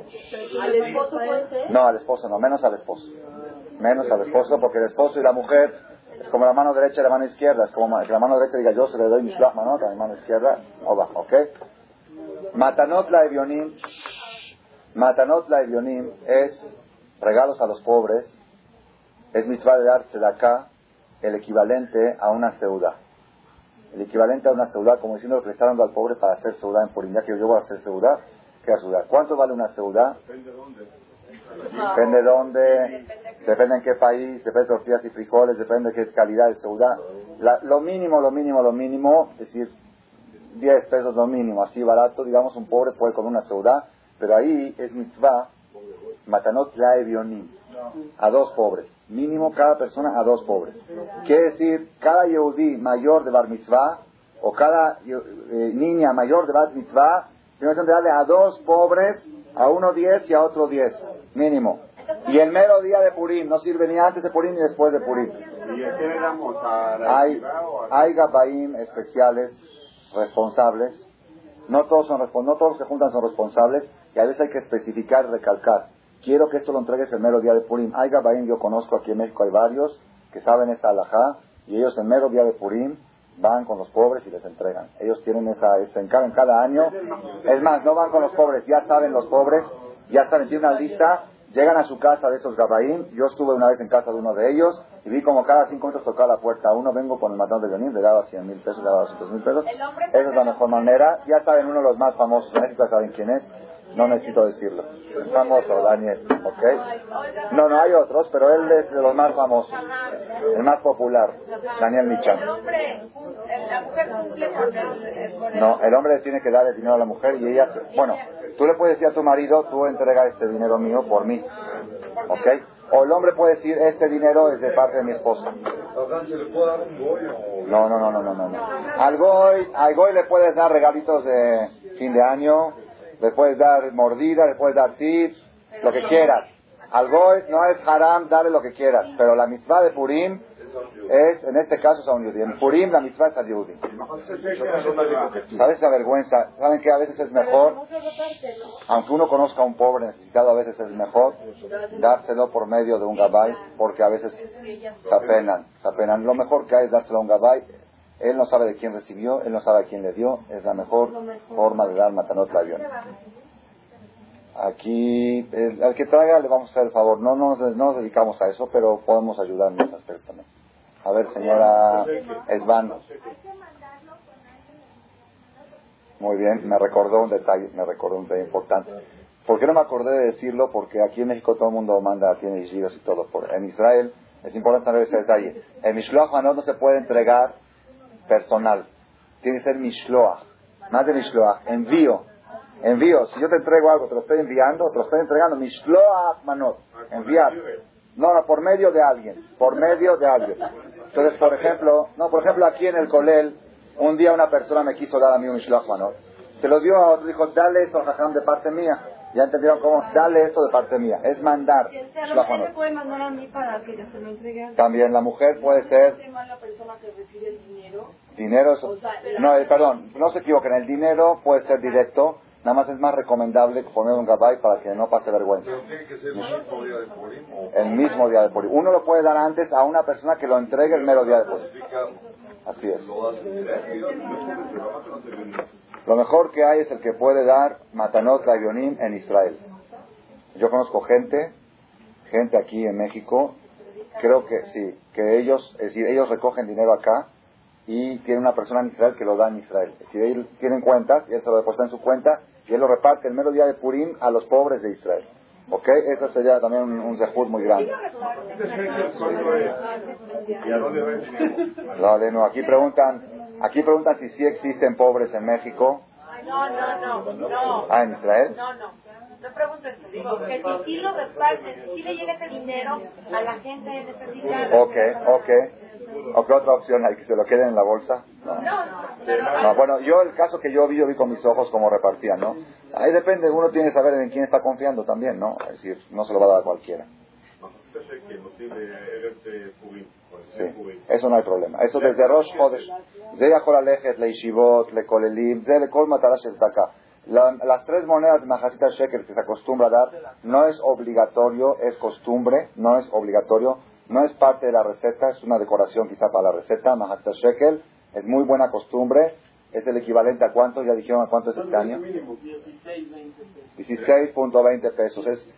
¿Al esposo puede ser?
No, al esposo no, menos al esposo. Menos al esposo, porque el esposo y la mujer es como la mano derecha y la mano izquierda. Es como que la mano derecha diga yo se le doy mi manot a mi mano izquierda, o va, ¿ok? Matanot la evionim, Matanot la evionim es regalos a los pobres, es mitzvah de de acá el equivalente a una seuda. El equivalente a una seuda, como diciendo que le está dando al pobre para hacer seuda en Purim. Que yo voy a hacer seuda, ¿qué es seuda? ¿Cuánto vale una seuda?
Depende de dónde.
Depende de dónde, depende en qué país, depende de tortillas y frijoles, depende de qué calidad de seuda. lo mínimo, lo mínimo, lo mínimo, es decir, 10 pesos lo mínimo, así barato, digamos, un pobre puede comer una seuda, pero ahí es mitzvah, matanot la evionim, a dos pobres. Mínimo cada persona a dos pobres. Quiere decir, cada yehudí mayor de bar mitzvah, o cada eh, niña mayor de bar mitzvah, tiene que darle a dos pobres, a uno diez y a otro diez, mínimo. Y el mero día de Purim, no sirve ni antes de Purim ni después de Purim.
¿Y
Hay, hay gabaim especiales, responsables. No todos, son, no todos los que juntan son responsables. Y a veces hay que especificar, recalcar. Quiero que esto lo entregues el mero día de Purim. Hay gabaim, yo conozco aquí en México, hay varios que saben esta alajá. Y ellos el mero día de Purim van con los pobres y les entregan. Ellos tienen esa, ese encargo cada año. Es más, no van con los pobres, ya saben los pobres, ya saben, tienen una lista, llegan a su casa de esos gabaim. Yo estuve una vez en casa de uno de ellos y vi como cada cinco minutos tocaba la puerta uno, vengo con el matón de Yonim, le daba 100 mil pesos, le daba 200 mil pesos. Esa es la mejor manera. Ya saben, uno de los más famosos en México, saben quién es. No necesito decirlo. Es famoso, Daniel, ¿ok? No, no hay otros, pero él es de los más famosos. El más popular, Daniel Michan. No, el hombre le tiene que dar el dinero a la mujer y ella, bueno, tú le puedes decir a tu marido, tú entrega este dinero mío por mí, ¿ok? O el hombre puede decir, este dinero es de parte de mi esposa. No, no, no, no, no. no. Al goy, al goy le puedes dar regalitos de fin de año, le puedes dar mordida, le puedes dar tips, lo que quieras. Al goy no es haram, dale lo que quieras, pero la mitzvah de Purim es, en este caso, es a un yudí. En Purim la mitzvah es al yudí. ¿Sabes esa vergüenza? ¿Saben que a veces es mejor? Aunque uno conozca a un pobre necesitado, a veces es mejor dárselo por medio de un gabay, porque a veces se apenan, se apenan. Lo mejor que hay es dárselo a un gabay. Él no sabe de quién recibió, él no sabe a quién le dio. Es la mejor forma de dar matanot la avión. Aquí, el- al que traiga le vamos a hacer el favor. No nos, no nos dedicamos a eso, pero podemos ayudar en ese aspecto también. A ver, señora Esban. Muy bien, me recordó un detalle, me recordó un detalle importante. ¿Por qué no me acordé de decirlo? Porque aquí en México todo el mundo manda, tiene yeshivas y todo. Por, en Israel es importante saber ese detalle. El Mishloach no se puede entregar personal. Tiene que ser Mishloach. Más de Mishloach. Envío. Envío. Si yo te entrego algo, te lo estoy enviando, te lo estoy entregando. Mishloach Manot. Enviar. No, no, por medio de alguien. Por medio de alguien. Entonces, por ejemplo, no, por ejemplo, aquí en el Colel, un día una persona me quiso dar a mí un Mishloach Manot. Se lo dio a otro, dijo, dale esto, Jajam, de parte mía. Ya entendieron cómo, dale esto de parte mía. Es mandar.
Me puede mandar a mí para que yo se lo entregue a
También la mujer puede ser
la persona que recibe el dinero.
dinero. es- No, eh, perdón, no se equivoquen. El dinero puede ser directo. Nada más es más recomendable poner un gabay para que no pase vergüenza.
Pero tiene que ser el mismo día de Purim.
El mismo día de Purim. Uno lo puede dar antes a una persona que lo entregue el mero día de Purim. Así es.
Lo
mejor que hay es el que puede dar Matanot Lavionim en Israel. Yo conozco gente, gente aquí en México, creo que sí, que ellos, es decir, ellos recogen dinero acá y tiene una persona en Israel que lo da en Israel. Es decir, ellos tienen cuentas y él se lo deposita en su cuenta y él lo reparte el mero día de Purim a los pobres de Israel. ¿Ok? Eso sería también un, un muy grande. No, aquí preguntan, aquí preguntan si sí existen pobres en México.
No, no, no, no.
Ah, en Israel.
No, no. No preguntes, digo, que si sí lo reparten, si sí le llega ese dinero a la gente necesitada.
Ok, ok. ¿O qué otra opción hay? ¿Que se lo queden en la bolsa? No.
No, no.
No, bueno, yo el caso que yo vi, yo vi con mis ojos cómo repartían, ¿no? Ahí depende, uno tiene que saber en quién está confiando también, ¿no? Es decir, no se lo va a dar a cualquiera. Sí, eso no hay problema. Eso desde Rosh Chodesh, de Yacholalejet, Leishivot, Lekolelim, de Lekol Matarash acá. las tres monedas de Majasita Sheker que se acostumbra a dar no es obligatorio, es costumbre, no es obligatorio, no es parte de la receta, es una decoración quizá para la receta. Majasita Shekel es muy buena costumbre, es el equivalente a cuánto, ya dijeron a cuánto es este año. 16.20 pesos. Es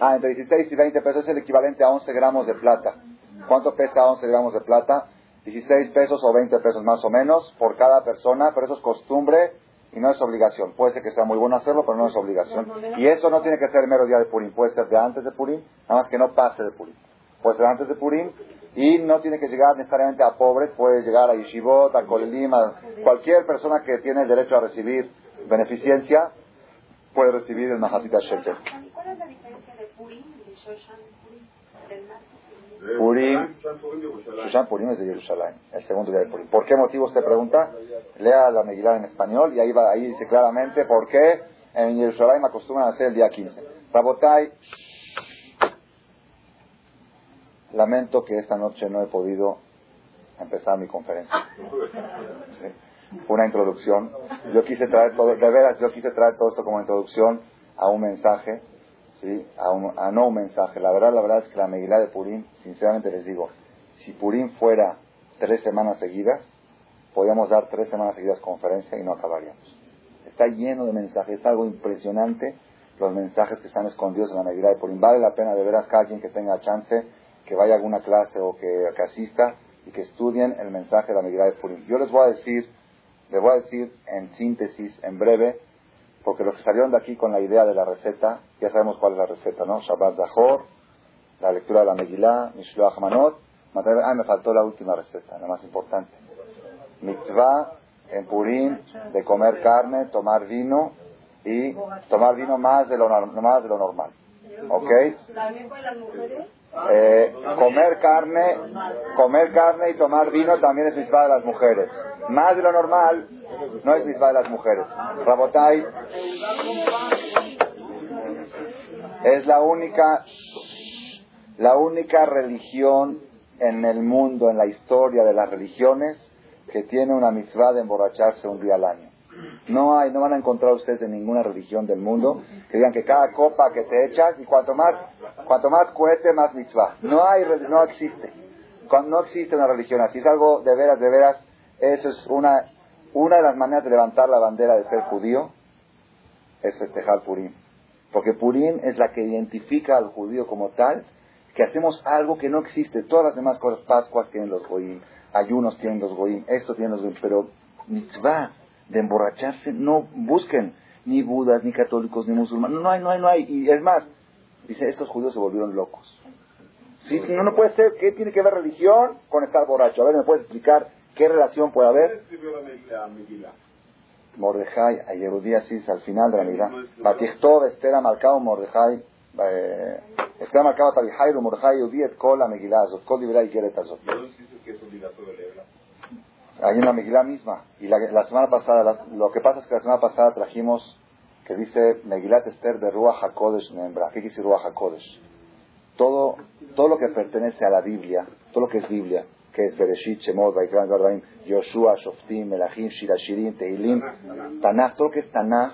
ah, entre 16 y 20 pesos es el equivalente a 11 gramos de plata. ¿Cuánto pesa 11 gramos de plata? 16 pesos o 20 pesos más o menos por cada persona, pero eso es costumbre y no es obligación. Puede ser que sea muy bueno hacerlo, pero no es obligación. Y eso no tiene que ser el mero día de Purim, puede ser de antes de Purim, nada más que no pase de Purim. Puede ser antes de Purim y no tiene que llegar necesariamente a pobres, puede llegar a Yeshivot, a Kolelim, cualquier persona que tiene derecho a recibir beneficencia, puede recibir el Mahasita Shekel.
Purim de Shoshan Purim? Del mar.
Purim. Shushan Purim es de Jerusalén, el segundo día de Purim. ¿Por qué motivo usted pregunta? Lea la Megilá en español y ahí, va, ahí dice claramente por qué en Jerusalén acostumbran a hacer el día 15. Rabotai, lamento que esta noche no he podido empezar mi conferencia. Sí. Una introducción. Yo quise traer todo, de veras, yo quise traer todo esto como introducción a un mensaje, ¿sí? a, un, a no un mensaje. La verdad, la verdad es que la Megilá de Purim, sinceramente les digo, si Purim fuera tres semanas seguidas, podríamos dar tres semanas seguidas conferencia y no acabaríamos. Está lleno de mensajes, es algo impresionante los mensajes que están escondidos en la Megilá de Purim. Vale la pena de veras cada quien que tenga chance, que vaya a alguna clase o que, que asista y que estudien el mensaje de la Megilá de Purim. Yo les voy a decir, les voy a decir en síntesis, en breve, porque los que salieron de aquí con la idea de la receta, ya sabemos cuál es la receta, ¿no? Shabbat Zahor, la lectura de la Megilá, Mishloach Manot, ah, me faltó la última receta, la más importante. Mitzvah en Purim de comer carne, tomar vino y tomar vino más de lo, más de lo normal. ¿Ok?
¿También con las mujeres?
Eh, comer carne, comer carne y tomar vino también es mitzvah de las mujeres. Más de lo normal no es mitzvah de las mujeres. Rabotai es la única, la única religión en el mundo, en la historia de las religiones, que tiene una mitzvah de emborracharse un día al año. No hay, no van a encontrar ustedes en ninguna religión del mundo que digan que cada copa que te echas y cuanto más, cuanto más cohete, más mitzvah. No hay, no existe. No existe una religión así, es algo de veras, de veras, eso es una, una de las maneras de levantar la bandera de ser judío, es festejar Purim. Porque Purim es la que identifica al judío como tal, que hacemos algo que no existe. Todas las demás cosas, Pascuas tienen los goyim, ayunos tienen los goyim, esto tienen los goyim, pero mitzvah de emborracharse, no busquen ni budas, ni católicos, ni musulmanes, no hay, no hay, no hay. Y es más, dice, estos judíos se volvieron locos. Sí, no, no puede ser, ¿qué tiene que ver religión con estar borracho? A ver, ¿me puedes explicar qué relación puede haber? Mordejai, a Yerodíasis, al final de la Megilá. Batichtov, Estera, Marcado, Mordejai, eh, Estera, Marcado, Tabijairu, Mordejai, et Kol, la Megilá, Azot, Kol, Libra y Geret, Azot.
¿No dice que es obligatorio leerla?
Ahí en la Megilá misma. Y la, la semana pasada, la- lo que pasa es que la semana pasada trajimos que dice Megilat Esther de Ruach HaKodesh Nembra. ¿Qué quiere decir Ruach HaKodesh? Todo, todo lo que pertenece a la Biblia, todo lo que es Biblia, que es Bereshit, Shemot, Vaikran, Gardaim, Yoshua, Shoftim, Melachim, Shirashirim, Teilim, Tanaj, todo lo que es Tanaj,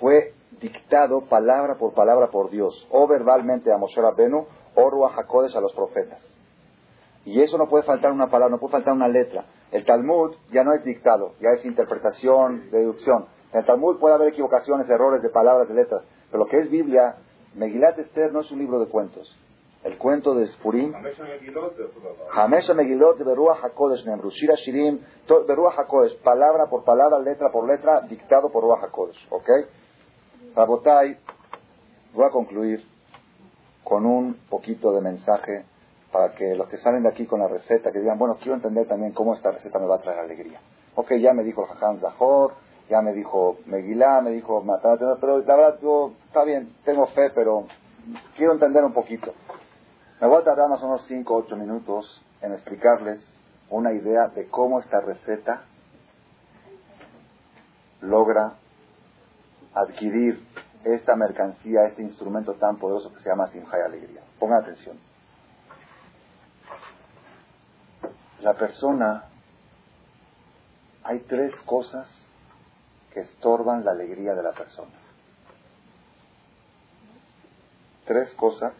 fue dictado palabra por palabra por Dios, o verbalmente a Moshe Rabbenu, o Ruach HaKodesh a los profetas. Y eso no puede faltar una palabra, no puede faltar una letra. El Talmud ya no es dictado, ya es interpretación, deducción. En el Talmud puede haber equivocaciones, errores de palabras, de letras, pero lo que es Biblia, Megilat Esther no es un libro de cuentos. El cuento de Spurim, Hamesha Megilot de Berua HaKodesh Nemru, Shira Shirim, Berua HaKodesh, palabra por palabra, letra por letra, dictado por Berua HaKodesh. ¿Ok? Rabotai, voy a concluir con un poquito de mensaje para que los que salen de aquí con la receta, que digan, bueno, quiero entender también cómo esta receta me va a traer alegría. Ok, ya me dijo Jajam Zahor, ya me dijo Megilá, me dijo Matana, pero la verdad, yo, está bien, tengo fe, pero quiero entender un poquito. Me voy a tardar más o menos 5 o 8 minutos en explicarles una idea de cómo esta receta logra adquirir esta mercancía, este instrumento tan poderoso que se llama Simja y Alegría. Pongan atención. La persona, hay tres cosas que estorban la alegría de la persona. Tres cosas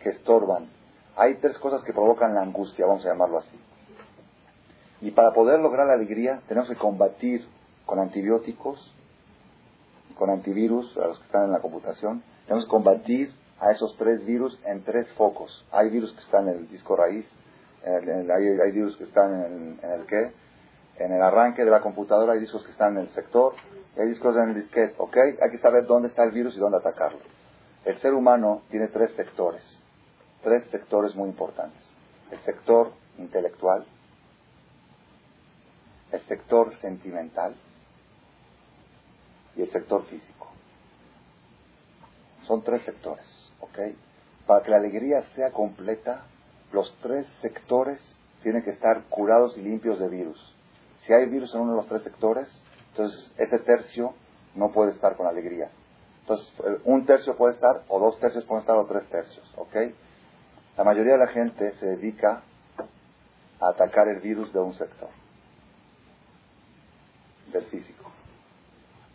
que estorban. Hay tres cosas que provocan la angustia, vamos a llamarlo así. Y para poder lograr la alegría tenemos que combatir con antibióticos, con antivirus, a los que están en la computación, tenemos que combatir a esos tres virus en tres focos. Hay virus que están en el disco raíz, hay, virus que están en, el qué, en el arranque de la computadora, hay discos que están en el sector, hay discos en el disquete, ¿ok? Hay que saber dónde está el virus y dónde atacarlo. El ser humano tiene tres sectores, tres sectores muy importantes. El sector intelectual, el sector sentimental y el sector físico. Son tres sectores, ¿ok? Para que la alegría sea completa, los tres sectores tienen que estar curados y limpios de virus. Si hay virus en uno de los tres sectores, entonces ese tercio no puede estar con alegría. Entonces, un tercio puede estar, o dos tercios pueden estar, o tres tercios, ¿ok? La mayoría de la gente se dedica a atacar el virus de un sector, del físico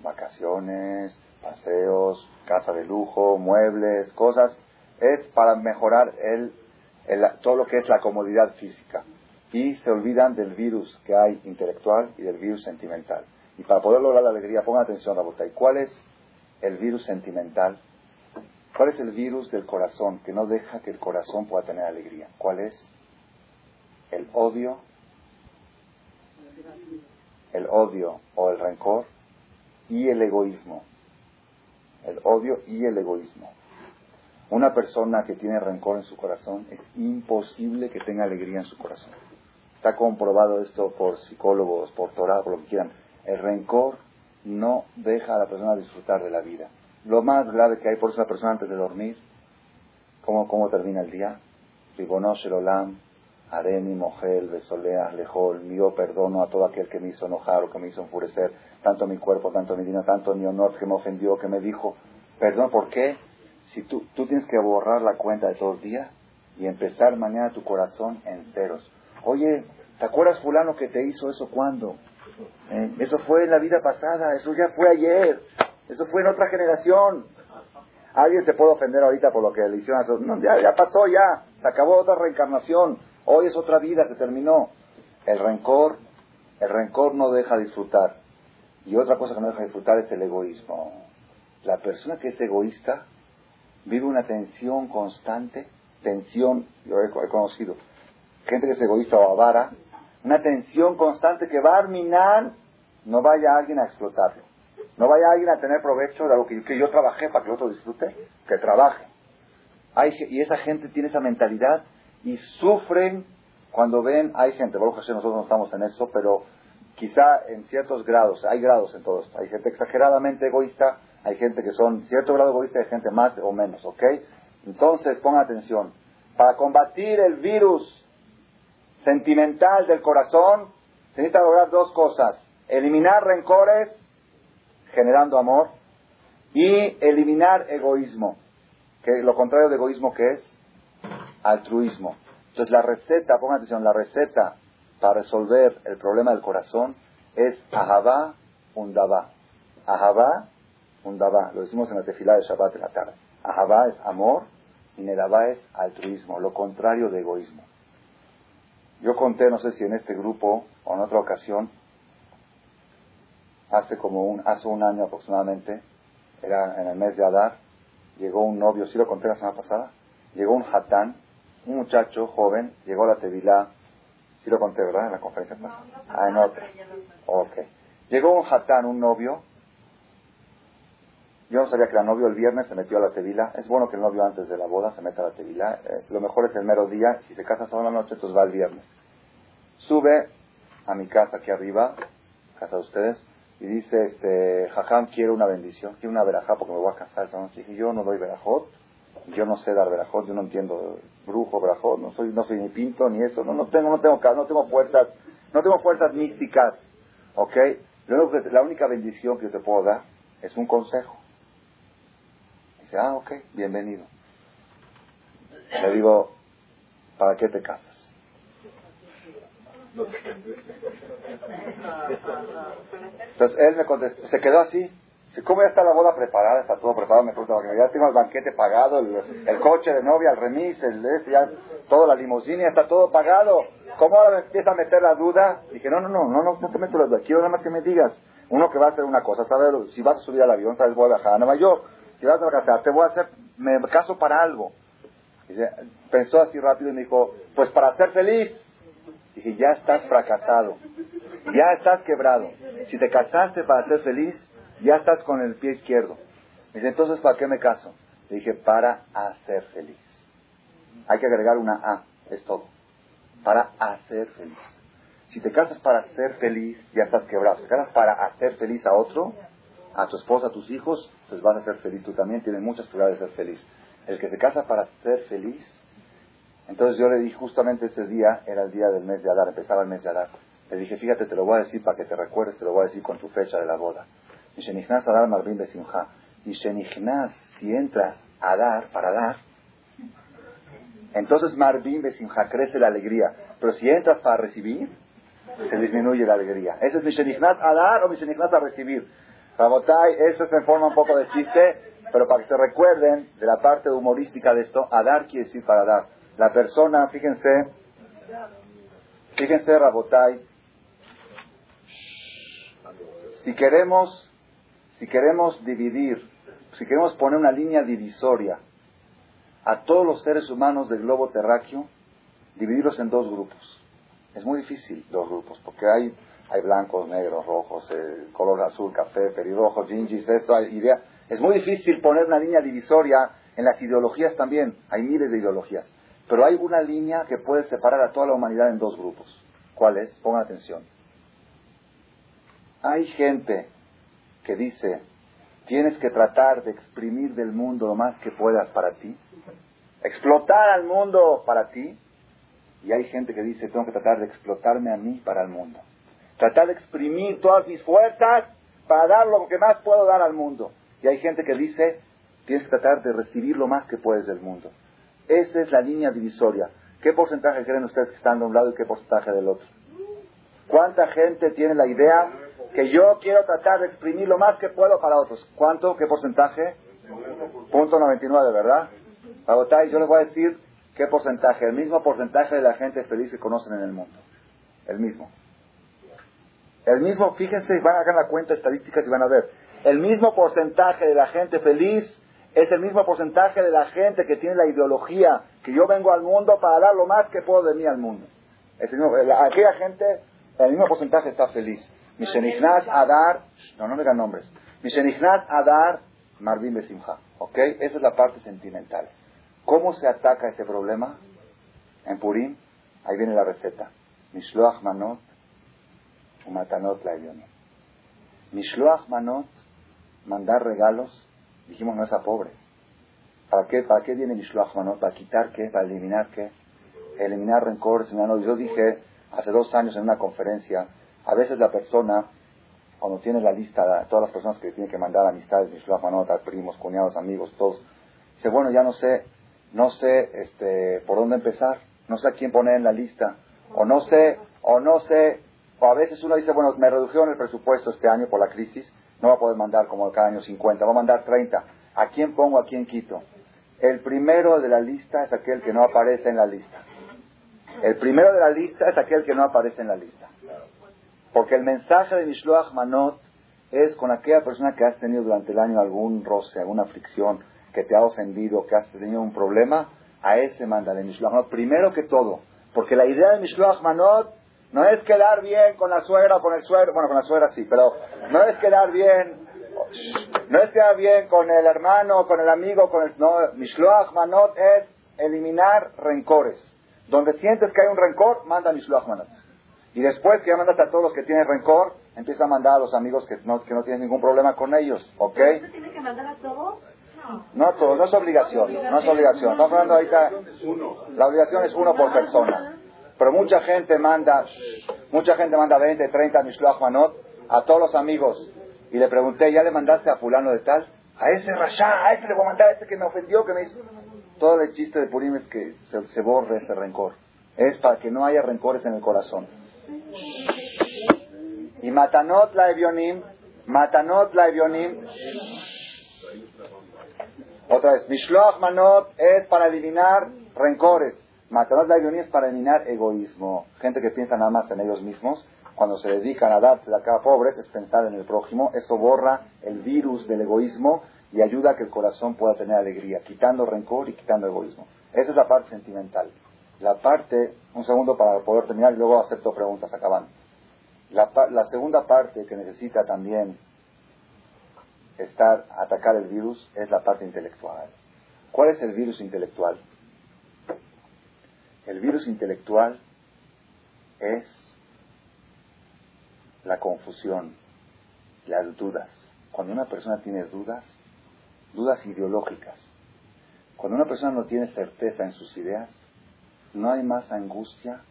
vacaciones, paseos, casa de lujo, muebles, cosas, es para mejorar el, todo lo que es la comodidad física. Y se olvidan del virus que hay intelectual y del virus sentimental. Y para poder lograr la alegría, pongan atención, y ¿cuál es el virus sentimental? ¿Cuál es el virus del corazón que no deja que el corazón pueda tener alegría? ¿Cuál es? El odio, el odio o el rencor y el egoísmo. El odio y el egoísmo. Una persona que tiene rencor en su corazón es imposible que tenga alegría en su corazón. Está comprobado esto por psicólogos, por Torah, por lo que quieran. El rencor no deja a la persona disfrutar de la vida. Lo más grave que hay por esa persona antes de dormir, ¿cómo, cómo termina el día? Ribonosh Olam, Areni, Mogel, Besolea, Lejol, mío perdono a todo aquel que me hizo enojar o que me hizo enfurecer, tanto mi cuerpo, tanto mi dinero, tanto mi honor, que me ofendió, que me dijo, perdón, ¿por qué? Si tú, tú tienes que borrar la cuenta de todo el día y empezar mañana tu corazón en ceros. Oye, ¿te acuerdas fulano que te hizo eso cuándo? Eh, eso fue en la vida pasada, eso ya fue ayer, eso fue en otra generación. Alguien se puede ofender ahorita por lo que le hicieron a no, ya, ya pasó, ya, se acabó otra reencarnación. Hoy es otra vida, se terminó. El rencor, el rencor no deja disfrutar. Y otra cosa que no deja disfrutar es el egoísmo. La persona que es egoísta vive una tensión constante, tensión, yo he, conocido, gente que es egoísta o avara, una tensión constante que va a arminar, no vaya alguien a explotarlo. No vaya alguien a tener provecho de algo que, que yo trabajé para que otro disfrute, que trabaje. Hay, y esa gente tiene esa mentalidad y sufren cuando ven, hay gente, nosotros no estamos en eso, pero quizá en ciertos grados, hay grados en todo esto, hay gente exageradamente egoísta, hay gente que son cierto grado egoísta, hay gente más o menos, ¿ok? Entonces, pongan atención, para combatir el virus sentimental del corazón, se necesita lograr dos cosas, eliminar rencores, generando amor, y eliminar egoísmo, que lo contrario de egoísmo que es altruismo. Entonces la receta, pongan atención, la receta para resolver el problema del corazón es ahabá undabá. Ahabá undabá. Lo decimos en la tefilá de Shabbat de la tarde. Ahabá es amor y Nedabá es altruismo, lo contrario de egoísmo. Yo conté, no sé si en este grupo o en otra ocasión, hace como un, hace un año aproximadamente, era en el mes de Adar, llegó un novio, sí lo conté la semana pasada, llegó un hatán, un muchacho joven, llegó a la Tevilá, sí lo conté, ¿verdad? En la conferencia pasada. Ah, en otra. Ok. Llegó un hatán, un novio, yo no sabía que era novio el viernes, se metió a la tevila. Es bueno que el novio antes de la boda se meta a la tevila. Eh, lo mejor es el mero día. Si se casa solo la noche, entonces va el viernes. Sube a mi casa aquí arriba, casa de ustedes, y dice, este, Jajam, quiero una bendición, quiero una verajá porque me voy a casar esta noche. Y yo no doy verajot, yo no sé dar verajot, yo no entiendo brujo, verajot, no soy, no soy ni pinto ni eso, no, no tengo, no tengo, no tengo fuerzas, no tengo fuerzas místicas, ¿ok? la única bendición que yo te puedo dar es un consejo Ah, ok, bienvenido. Le digo, ¿para qué te casas? Entonces él me contestó, se quedó así. ¿Cómo ya está la boda preparada? Está todo preparado. Me pregunta, ya tengo el banquete pagado, el, coche de novia, el remis, el este, ya, toda la limusina, está todo pagado. ¿Cómo ahora me empieza a meter la duda? Dije, no, no, no, no, no, no te meto la duda. Quiero nada más que me digas. Uno que va a hacer una cosa, ¿sabes? Si vas a subir al avión, ¿sabes? Voy a viajar a Nueva York si vas a casar, te voy a hacer, me caso para algo. pensó así rápido y me dijo, pues para ser feliz. Dije, ya estás fracasado, ya estás quebrado. Si te casaste para ser feliz, ya estás con el pie izquierdo. Dice, entonces, ¿para qué me caso? Le dije, para hacer feliz. Hay que agregar una A, es todo. Para hacer feliz. Si te casas para ser feliz, ya estás quebrado. Si te casas para hacer feliz a otro, a tu esposa, a tus hijos, pues vas a ser feliz. Tú también tienes muchas probabilidades de ser feliz. El que se casa para ser feliz, entonces yo le dije justamente este día, era el día del mes de Adar, empezaba el mes de Adar. Le dije, fíjate, te lo voy a decir para que te recuerdes, te lo voy a decir con tu fecha de la boda. Y Shenichnas Adar Marvin Besimha. Y Shenichnas, si entras a dar, para dar, entonces Marvin Besimha crece la alegría. Pero si entras para recibir, se disminuye la alegría. Ese es mi Shenichnas a dar o mi Shenichnas a recibir. Rabotai, eso se forma un poco de chiste, pero para que se recuerden de la parte humorística de esto, a dar quiere decir para dar. La persona, fíjense, fíjense, Rabotai, si queremos, si queremos dividir, si queremos poner una línea divisoria a todos los seres humanos del globo terráqueo, dividirlos en dos grupos. Es muy difícil dos grupos, porque hay hay blancos, negros, rojos, eh, color azul, café, pelirrojo, gingis, esto, hay idea. Es muy difícil poner una línea divisoria en las ideologías también, hay miles de ideologías. Pero hay una línea que puede separar a toda la humanidad en dos grupos. ¿Cuál es? Pongan atención. Hay gente que dice, tienes que tratar de exprimir del mundo lo más que puedas para ti, explotar al mundo para ti, y hay gente que dice, tengo que tratar de explotarme a mí para el mundo. Tratar de exprimir todas mis fuerzas para dar lo que más puedo dar al mundo. Y hay gente que dice, tienes que tratar de recibir lo más que puedes del mundo. Esa es la línea divisoria. ¿Qué porcentaje creen ustedes que están de un lado y qué porcentaje del otro? ¿Cuánta gente tiene la idea que yo quiero tratar de exprimir lo más que puedo para otros? ¿Cuánto? ¿Qué porcentaje? Punto 99, ¿verdad? Pagotay, yo les voy a decir qué porcentaje. El mismo porcentaje de la gente feliz que conocen en el mundo. El mismo. El mismo, fíjense, van a hacer la cuenta estadísticas y van a ver. El mismo porcentaje de la gente feliz es el mismo porcentaje de la gente que tiene la ideología que yo vengo al mundo para dar lo más que puedo de mí al mundo. Es aquella gente, el mismo porcentaje está feliz. Mishenichnas Adar, no, no me digan nombres. Mishenichnas Adar Marvin Besimha. ¿Ok? Esa es la parte sentimental. ¿Cómo se ataca este problema? En Purim, ahí viene la receta. Mishloach Manot Matanot la Mishloach manot, mandar regalos, dijimos no es a pobres. ¿Para qué, ¿Para qué viene Mishloach manot? ¿Para quitar qué? ¿Para eliminar qué? Eliminar rencores. Yo dije hace dos años en una conferencia, a veces la persona, cuando tiene la lista todas las personas que tiene que mandar amistades, Mishloach manot, a primos, cuñados, amigos, todos, dice, bueno, ya no sé, no sé este, por dónde empezar. no sé a quién poner en la lista, o no sé, o no sé, o a veces uno dice, bueno, me redujeron el presupuesto este año por la crisis, no va a poder mandar como cada año 50, va a mandar 30. ¿A quién pongo, a quién quito? El primero de la lista es aquel que no aparece en la lista. El primero de la lista es aquel que no aparece en la lista. Porque el mensaje de Mishloach Manot es con aquella persona que has tenido durante el año algún roce, alguna fricción, que te ha ofendido, que has tenido un problema, a ese manda de Mishloach Manot. Primero que todo, porque la idea de Mishloach Manot no es quedar bien con la suegra o con el suegro, bueno, con la suegra sí, pero no es quedar bien, no es quedar bien con el hermano, con el amigo, con el... No, Mishloach Manot es eliminar rencores. Donde sientes que hay un rencor, manda Mishloach Manot. Y después que ya mandas a todos los que tienen rencor, empieza a mandar a los amigos que no, que no tienen ningún problema con ellos, ¿ok?
tiene que mandar a todos?
No a todos, no es obligación, no es obligación. Estamos hablando ahorita, la obligación es uno por persona. Pero mucha gente manda, mucha gente manda 20, 30 Mishloach Manot a todos los amigos. Y le pregunté, ¿ya le mandaste a fulano de tal? A ese Rasha, a ese le voy a mandar, a ese que me ofendió, que me hizo... Todo el chiste de Purim es que se, borre ese rencor. Es para que no haya rencores en el corazón. Y Matanot la Evionim, Matanot la Evionim, otra vez, Mishloach Manot es para eliminar rencores. Matanot la Evionim es para eliminar egoísmo. Gente que piensa nada más en ellos mismos, cuando se dedican a darse de acá a pobres, es pensar en el prójimo. Eso borra el virus del egoísmo y ayuda a que el corazón pueda tener alegría, quitando rencor y quitando egoísmo. Esa es la parte sentimental. La parte, un segundo para poder terminar y luego acepto preguntas acabando. La, la segunda parte que necesita también estar, atacar el virus es la parte intelectual. ¿Cuál es el virus intelectual? El virus intelectual es la confusión, las dudas. Cuando una persona tiene dudas, dudas ideológicas, cuando una persona no tiene certeza en sus ideas, no hay más angustia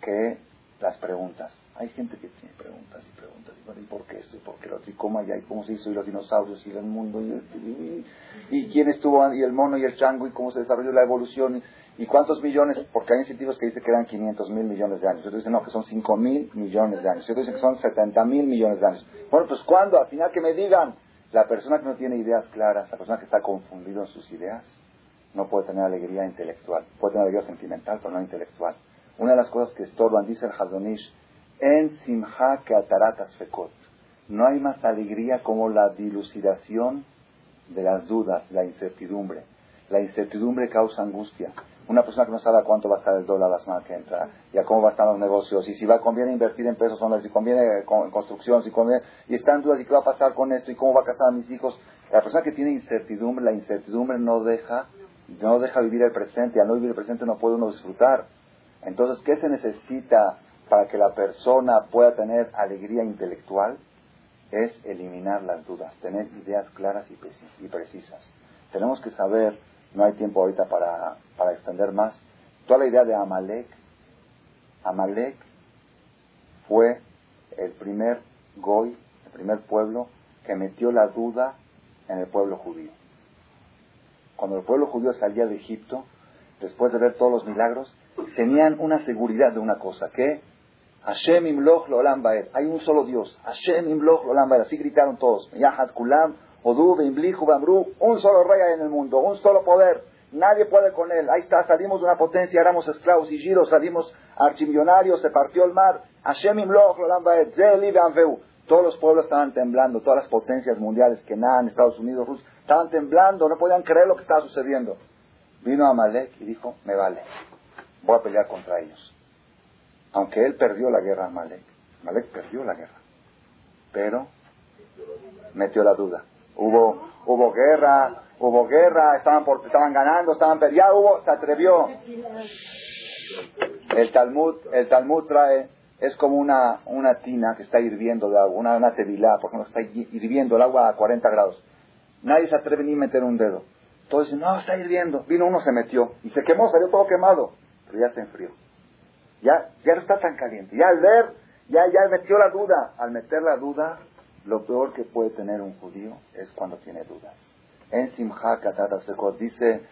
que las preguntas. Hay gente que tiene preguntas y preguntas, y, por qué esto, y por qué lo otro, y cómo allá, y cómo se hizo, y los dinosaurios, y el mundo, y, y, y quién estuvo, y el mono, y el chango, y cómo se desarrolló la evolución, y, cuántos millones, porque hay incentivos que dicen que eran 500 mil millones de años, otros dicen no, que son 5 mil millones de años, otros dicen que son 70 mil millones de años. Bueno, pues ¿cuándo? Al final que me digan, la persona que no tiene ideas claras, la persona que está confundido en sus ideas, no puede tener alegría intelectual. Puede tener alegría sentimental, pero no intelectual. Una de las cosas que estorban, dice el Hazonish, en simha que ataratas fekot. No hay más alegría como la dilucidación de las dudas, la incertidumbre. La incertidumbre causa angustia. Una persona que no sabe a cuánto va a estar el dólar la semana que entra, y a cómo van a estar los negocios, y si va conviene invertir en pesos dólares, si conviene en construcción, si conviene, y está en dudas, y qué va a pasar con esto, y cómo va a casar a mis hijos. La persona que tiene incertidumbre, la incertidumbre no deja, no deja vivir el presente, y al no vivir el presente no puede uno disfrutar. Entonces, ¿qué se necesita para que la persona pueda tener alegría intelectual? Es eliminar las dudas, tener ideas claras y precisas. Tenemos que saber no hay tiempo ahorita para, para extender más. Toda la idea de Amalek, Amalek fue el primer Goy, el primer pueblo que metió la duda en el pueblo judío. Cuando el pueblo judío salía de Egipto, después de ver todos los milagros, tenían una seguridad de una cosa, que Hashem imloch lolam Hay un solo Dios. Hashem imloch lolam Así gritaron todos. Yahad kulam Odú, Bimblihu, Bamru, un solo rey hay en el mundo, un solo poder. Nadie puede con él. Ahí está, salimos de una potencia, éramos esclavos y giros, salimos archimillonarios, se partió el mar. Hashem Todos los pueblos estaban temblando, todas las potencias mundiales, que Kenan, Estados Unidos, Rusia, estaban temblando, no podían creer lo que estaba sucediendo. Vino Amalek y dijo, me vale, voy a pelear contra ellos. Aunque él perdió la guerra, Amalek. Amalek perdió la guerra. Pero metió la duda. Hubo, hubo guerra, hubo guerra, estaban, por, estaban ganando, estaban perdiendo, hubo, se atrevió. El Talmud, el Talmud trae, es como una, tina que está hirviendo de agua, una, una tevilá, por ejemplo, está hirviendo el agua a 40 grados. Nadie se atreve ni a meter un dedo. Todos dicen, no, está hirviendo. Vino uno, se metió y se quemó, salió todo quemado, pero ya se enfrió. Ya, ya no está tan caliente. Ya al ver, ya, ya metió la duda. Al meter la duda, lo peor que puede tener un judío es cuando tiene dudas. En Simha Katatas dice,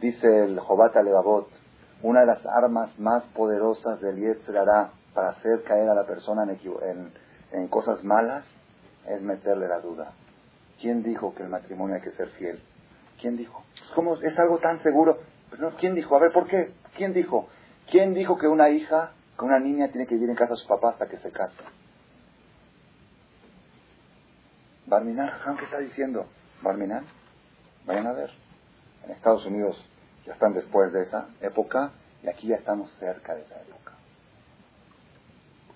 dice el Jobat Levavot, una de las armas más poderosas del Yetzirah para hacer caer a la persona en, en- en cosas malas es meterle la duda. ¿Quién dijo que el matrimonio hay que ser fiel? ¿Quién dijo? ¿Cómo es algo tan seguro? Pero no, ¿Quién dijo? A ver, ¿por qué? ¿Quién dijo? ¿Quién dijo que una hija, que una niña tiene que vivir en casa de su papá hasta que se case? Barminan, ¿qué está diciendo? Barminan, vayan a ver. En Estados Unidos ya están después de esa época y aquí ya estamos cerca de esa época.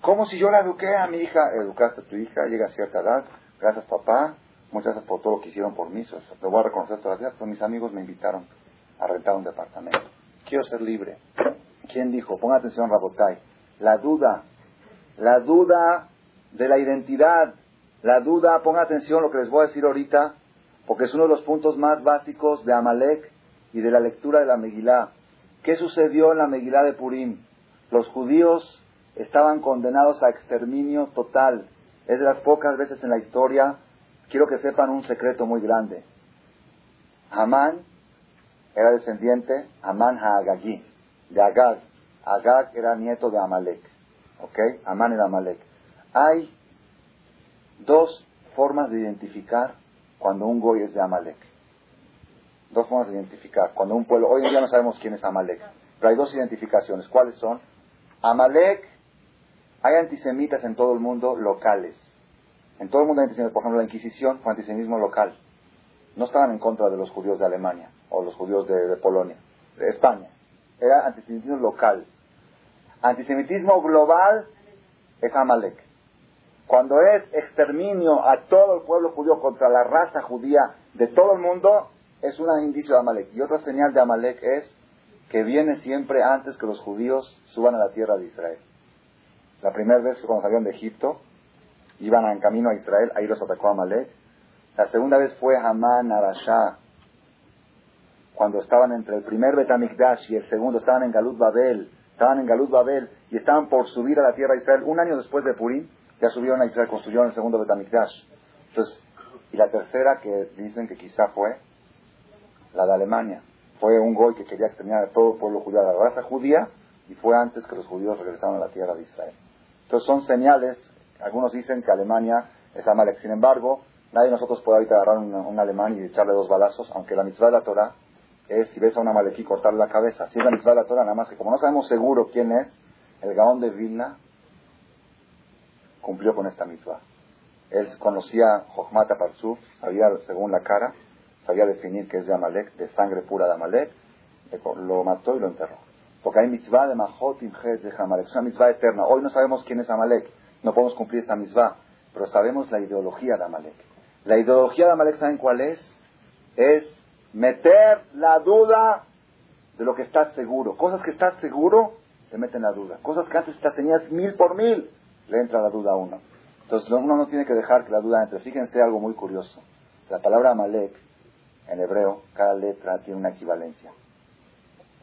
¿Cómo si yo la eduqué a mi hija? Educaste a tu hija, llega a cierta edad, gracias papá, muchas gracias por todo lo que hicieron por mí, te voy a reconocer toda la vida, pero mis amigos me invitaron a rentar un departamento. Quiero ser libre. ¿Quién dijo? Ponga atención, Rabotai. La duda, la duda de la identidad, la duda, ponga atención lo que les voy a decir ahorita, porque es uno de los puntos más básicos de Amalek y de la lectura de la Megilá. ¿Qué sucedió en la Megilá de Purim? Los judíos estaban condenados a exterminio total. Es de las pocas veces en la historia, quiero que sepan un secreto muy grande. Hamán era descendiente, Amán Haagagí, de Agag. Agag era nieto de Amalek. ¿Ok? Amán era Amalek. Hay dos formas de identificar cuando un goy es de Amalek. Dos formas de identificar. Cuando un pueblo, hoy en día no sabemos quién es Amalek, pero hay dos identificaciones. ¿Cuáles son? Amalek, hay antisemitas en todo el mundo locales. En todo el mundo hay antisemitas. Por ejemplo, la Inquisición fue antisemitismo local. No estaban en contra de los judíos de Alemania o los judíos de, de Polonia, de España. Era antisemitismo local. Antisemitismo global es Amalek. Cuando es exterminio a todo el pueblo judío contra la raza judía de todo el mundo, es un indicio de Amalek. Y otra señal de Amalek es que viene siempre antes que los judíos suban a la tierra de Israel. La primera vez que cuando salieron de Egipto, iban en camino a Israel, ahí los atacó Amalek. La segunda vez fue Hamán Arashá, cuando estaban entre el primer Betamikdash y el segundo, estaban en Galut Babel, estaban en Galut Babel y estaban por subir a la tierra de Israel. Un año después de Purim, ya subieron a Israel, construyeron el segundo Betamikdash. Entonces, y la tercera que dicen que quizá fue la de Alemania. Fue un goy que quería exterminar a todo el pueblo judío, a la raza judía, y fue antes que los judíos regresaron a la tierra de Israel. Entonces son señales, algunos dicen que Alemania es Amalek. Sin embargo, nadie de nosotros puede ahorita agarrar un, un alemán y echarle dos balazos, aunque la mitzvah de la Torah es, si ves a un amalekí, cortarle la cabeza. Si es la mitzvah de la Torah, nada más que como no sabemos seguro quién es, el Gaón de Vilna cumplió con esta mitzvah. Él conocía Jochmata Parsuf, sabía según la cara, sabía definir que es de Amalek, de sangre pura de Amalek, lo mató y lo enterró. Porque hay mitzvah de Mahot Imhez de Amalek, es una mitzvah eterna. Hoy no sabemos quién es Amalek, no podemos cumplir esta mitzvah, pero sabemos la ideología de Amalek. La ideología de Amalek, ¿saben cuál es? Es meter la duda de lo que estás seguro. Cosas que estás seguro, te meten la duda. Cosas que antes te tenías mil por mil, le entra la duda a uno. Entonces uno no tiene que dejar que la duda entre. Fíjense algo muy curioso. La palabra Amalek, en hebreo, cada letra tiene una equivalencia.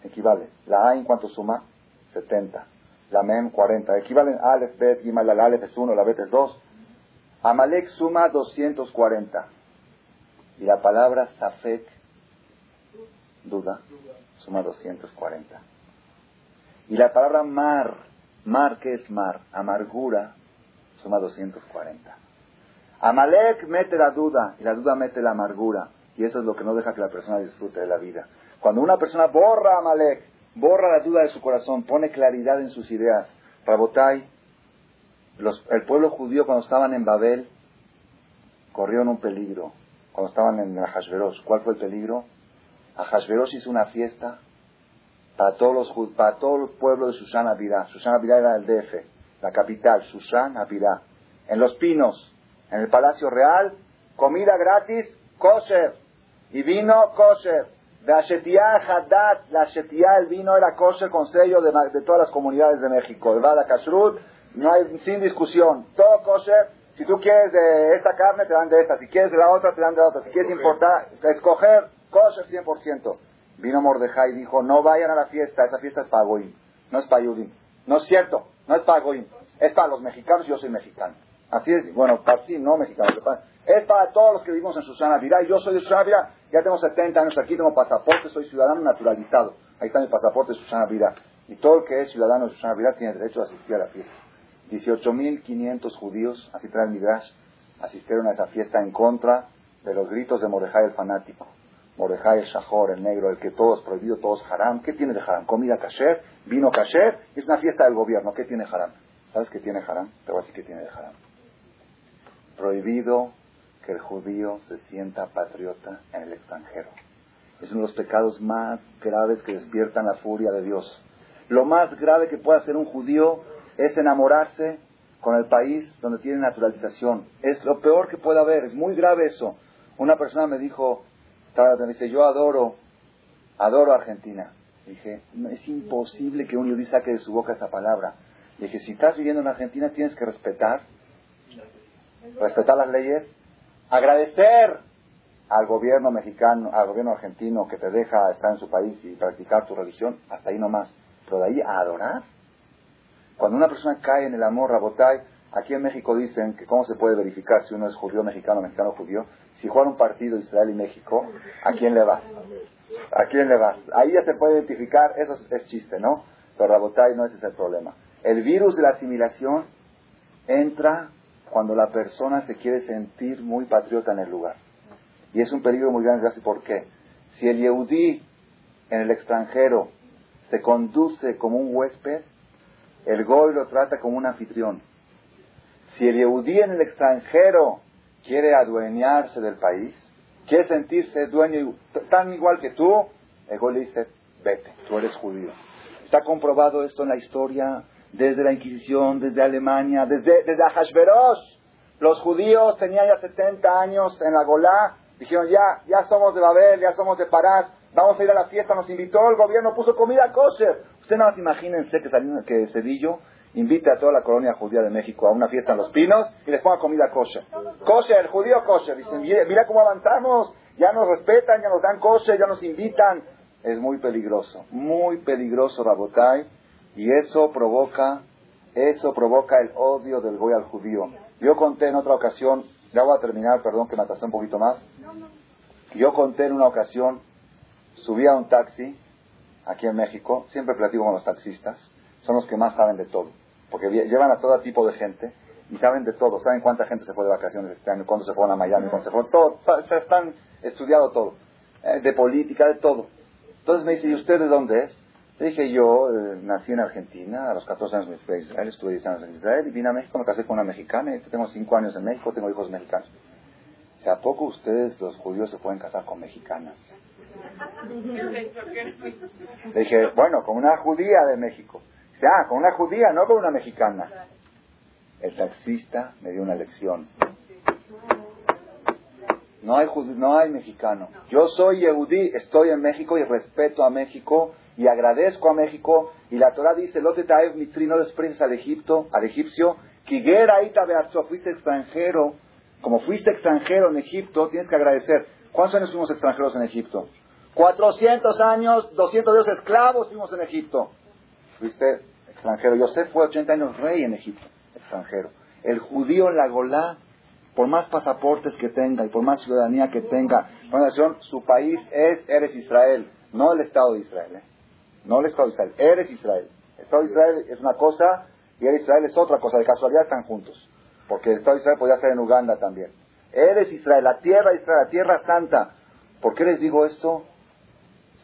Equivale. La A en cuanto suma, 70. La Mem, 40. Equivalen Aleph, Bet, Gimal, la Aleph es 1, la Bet es 2. Amalek suma 240. Y la palabra Safek, duda, suma 240. Y la palabra mar, mar, ¿qué es mar? Amargura, suma 240. Amalek mete la duda y la duda mete la amargura. Y eso es lo que no deja que la persona disfrute de la vida. Cuando una persona borra a Amalek, borra la duda de su corazón, pone claridad en sus ideas. Rabotai, los, el pueblo judío cuando estaban en Babel, corrieron un peligro. Cuando estaban en Ahashverosh, ¿cuál fue el peligro? Ahashverosh hizo una fiesta para todos los, para todo el pueblo de Sushan Abirá. Sushan Abirá era el DF, la capital, Sushan Abirá. En Los Pinos, en el Palacio Real, comida gratis, kosher. Y vino kosher. De Ashetía Haddad, la Ashetía, el vino era kosher con sello de, de todas las comunidades de México. El Bada Kashrut, no hay, sin discusión. Todo kosher. Si tú quieres de esta carne, te dan de esta. Si quieres de la otra, te dan de la otra. Si quieres importar, escoger, kosher 100%. Vino Mordejai y dijo, no vayan a la fiesta, esa fiesta es para Goim, no es para Yudim. No es cierto, no es para Goim, es para los mexicanos yo soy mexicano. Así es, bueno, para sí, no mexicanos. Es para todos los que vivimos en Susana Virá. Yo soy de Susana Virá, ya tengo 70 años aquí, tengo pasaporte, soy ciudadano naturalizado. ahí está mi pasaporte de Susana Vira. Y todo el que es ciudadano de Susana Vira tiene derecho a asistir a la fiesta. 18.500 judíos, así trae el asistieron a esa fiesta en contra de los gritos de Mordejai el fanático. Mordejai el Shahor, el negro, el que todo es prohibido, todo es haram. ¿Qué tiene de haram? Comida kasher, vino kasher, es una fiesta del gobierno. ¿Qué tiene haram? ¿Sabes qué tiene haram? Te voy a decir qué tiene de haram. Prohibido que el judío se sienta patriota en el extranjero. Es uno de los pecados más graves que despiertan la furia de Dios. Lo más grave que puede hacer un judío es enamorarse con el país donde tiene naturalización. Es lo peor que puede haber, es muy grave eso. Una persona me dijo, dice, yo adoro, adoro Argentina. dije, es imposible que un judío saque de su boca esa palabra. dije, si estás viviendo en Argentina tienes que respetar, respetar las leyes, agradecer al gobierno mexicano, al gobierno argentino que te deja estar en su país y practicar tu religión, hasta ahí nomás. Pero de ahí a adorar. Cuando una persona cae en el amor, Rabotay, aquí en México dicen que cómo se puede verificar si uno es judío mexicano, mexicano judío, si juega un partido Israel y México, ¿a quién le vas? ¿A quién le vas? Ahí ya se puede identificar, eso es, chiste, ¿no? Pero Rabotay no ese es el problema. El virus de la asimilación entra cuando la persona se quiere sentir muy patriota en el lugar. Y es un peligro muy grande, ¿por qué? Si el Yehudí en el extranjero se conduce como un huésped, el Goy lo trata como un anfitrión. Si el Yehudí en el extranjero quiere adueñarse del país, quiere sentirse dueño tan igual que tú, el Goy le dice, vete, tú eres judío. Está comprobado esto en la historia desde la Inquisición, desde Alemania, desde, desde Ahasverosh. Los judíos tenían ya 70 años en la Golá, dijeron ya, ya somos de Babel, ya somos de Parás, vamos a ir a la fiesta, nos invitó, el gobierno puso comida kosher. Usted nada más imagínense que, que Cedillo invite a toda la colonia judía de México a una fiesta en Los Pinos y les ponga comida kosher. Kosher, el judío kosher. Dicen, mira, cómo avanzamos, ya nos respetan, ya nos dan kosher, ya nos invitan. Es muy peligroso, muy peligroso, Rabotai, y eso provoca, eso provoca el odio del goy al judío. Yo conté en otra ocasión, ya voy a terminar, perdón que me atrasé un poquito más. Yo conté en una ocasión, subí a un taxi aquí en México, siempre platico con los taxistas, son los que más saben de todo, porque llevan a todo tipo de gente y saben de todo, saben cuánta gente se fue de vacaciones este año, cuándo se fueron a Miami, cuándo se fueron, todo, se están estudiado todo, eh, de política, de todo. Entonces me dice, ¿y usted de dónde es? Le dije, yo eh, nací en Argentina, a los 14 años me fui a Israel, estuve 10 años en Israel y vine a México, me casé con una mexicana y tengo 5 años en México, tengo hijos mexicanos. ¿A poco ustedes, los judíos, se pueden casar con mexicanas? Le dije, bueno, con una judía de México. Ah, con una judía, no con una mexicana. El taxista me dio una lección. No hay, no hay mexicano. Yo soy yehudí, estoy en México y respeto a México y agradezco a México. Y la Torah dice, Lote taev mitri, no desprecies al Egipto, al egipcio, Kigera ita fuiste extranjero. Como fuiste extranjero en Egipto, tienes que agradecer. ¿Cuántos años fuimos extranjeros en Egipto? 400 años, 200 años esclavos fuimos en Egipto. Fuiste extranjero. Yosef fue 80 años rey en Egipto, extranjero. El judío en la Golá, por más pasaportes que tenga y por más ciudadanía que tenga, su país es Eres Israel, no el Estado de Israel. ¿eh? No el Estado de Israel, Eres Israel. El Estado de Israel es una cosa y Eres Israel es otra cosa. De casualidad están juntos. Porque el Estado de Israel podría ser en Uganda también. Eres Israel, la tierra de Israel, la tierra santa. ¿Por qué les digo esto?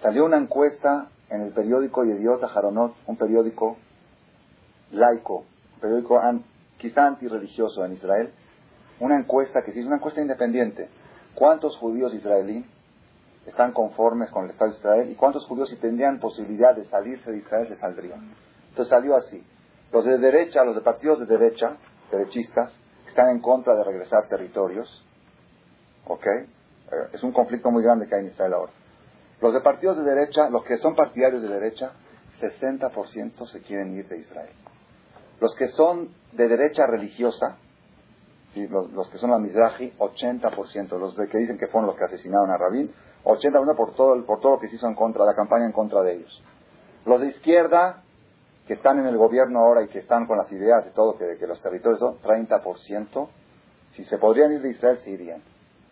Salió una encuesta en el periódico Yediot Jaronot, un periódico laico, un periódico quizá antirreligioso en Israel, una encuesta que se hizo, una encuesta independiente. ¿Cuántos judíos israelíes están conformes con el Estado de Israel y cuántos judíos si tendrían posibilidad de salirse de Israel se saldrían? Entonces salió así. Los de derecha, los de partidos de derecha, derechistas, están en contra de regresar territorios. ¿Ok? Eh, es un conflicto muy grande que hay en Israel ahora. Los de partidos de derecha, los que son partidarios de derecha, 60% se quieren ir de Israel. Los que son de derecha religiosa, los, que son la Mizrahi, 80%. Los de que dicen que fueron los que asesinaron a Rabin, 80% por todo, por todo lo que se hizo en contra, la campaña en contra de ellos. Los de izquierda, que están en el gobierno ahora y que están con las ideas de todo, que, que los territorios son 30%, si se podrían ir de Israel, se irían.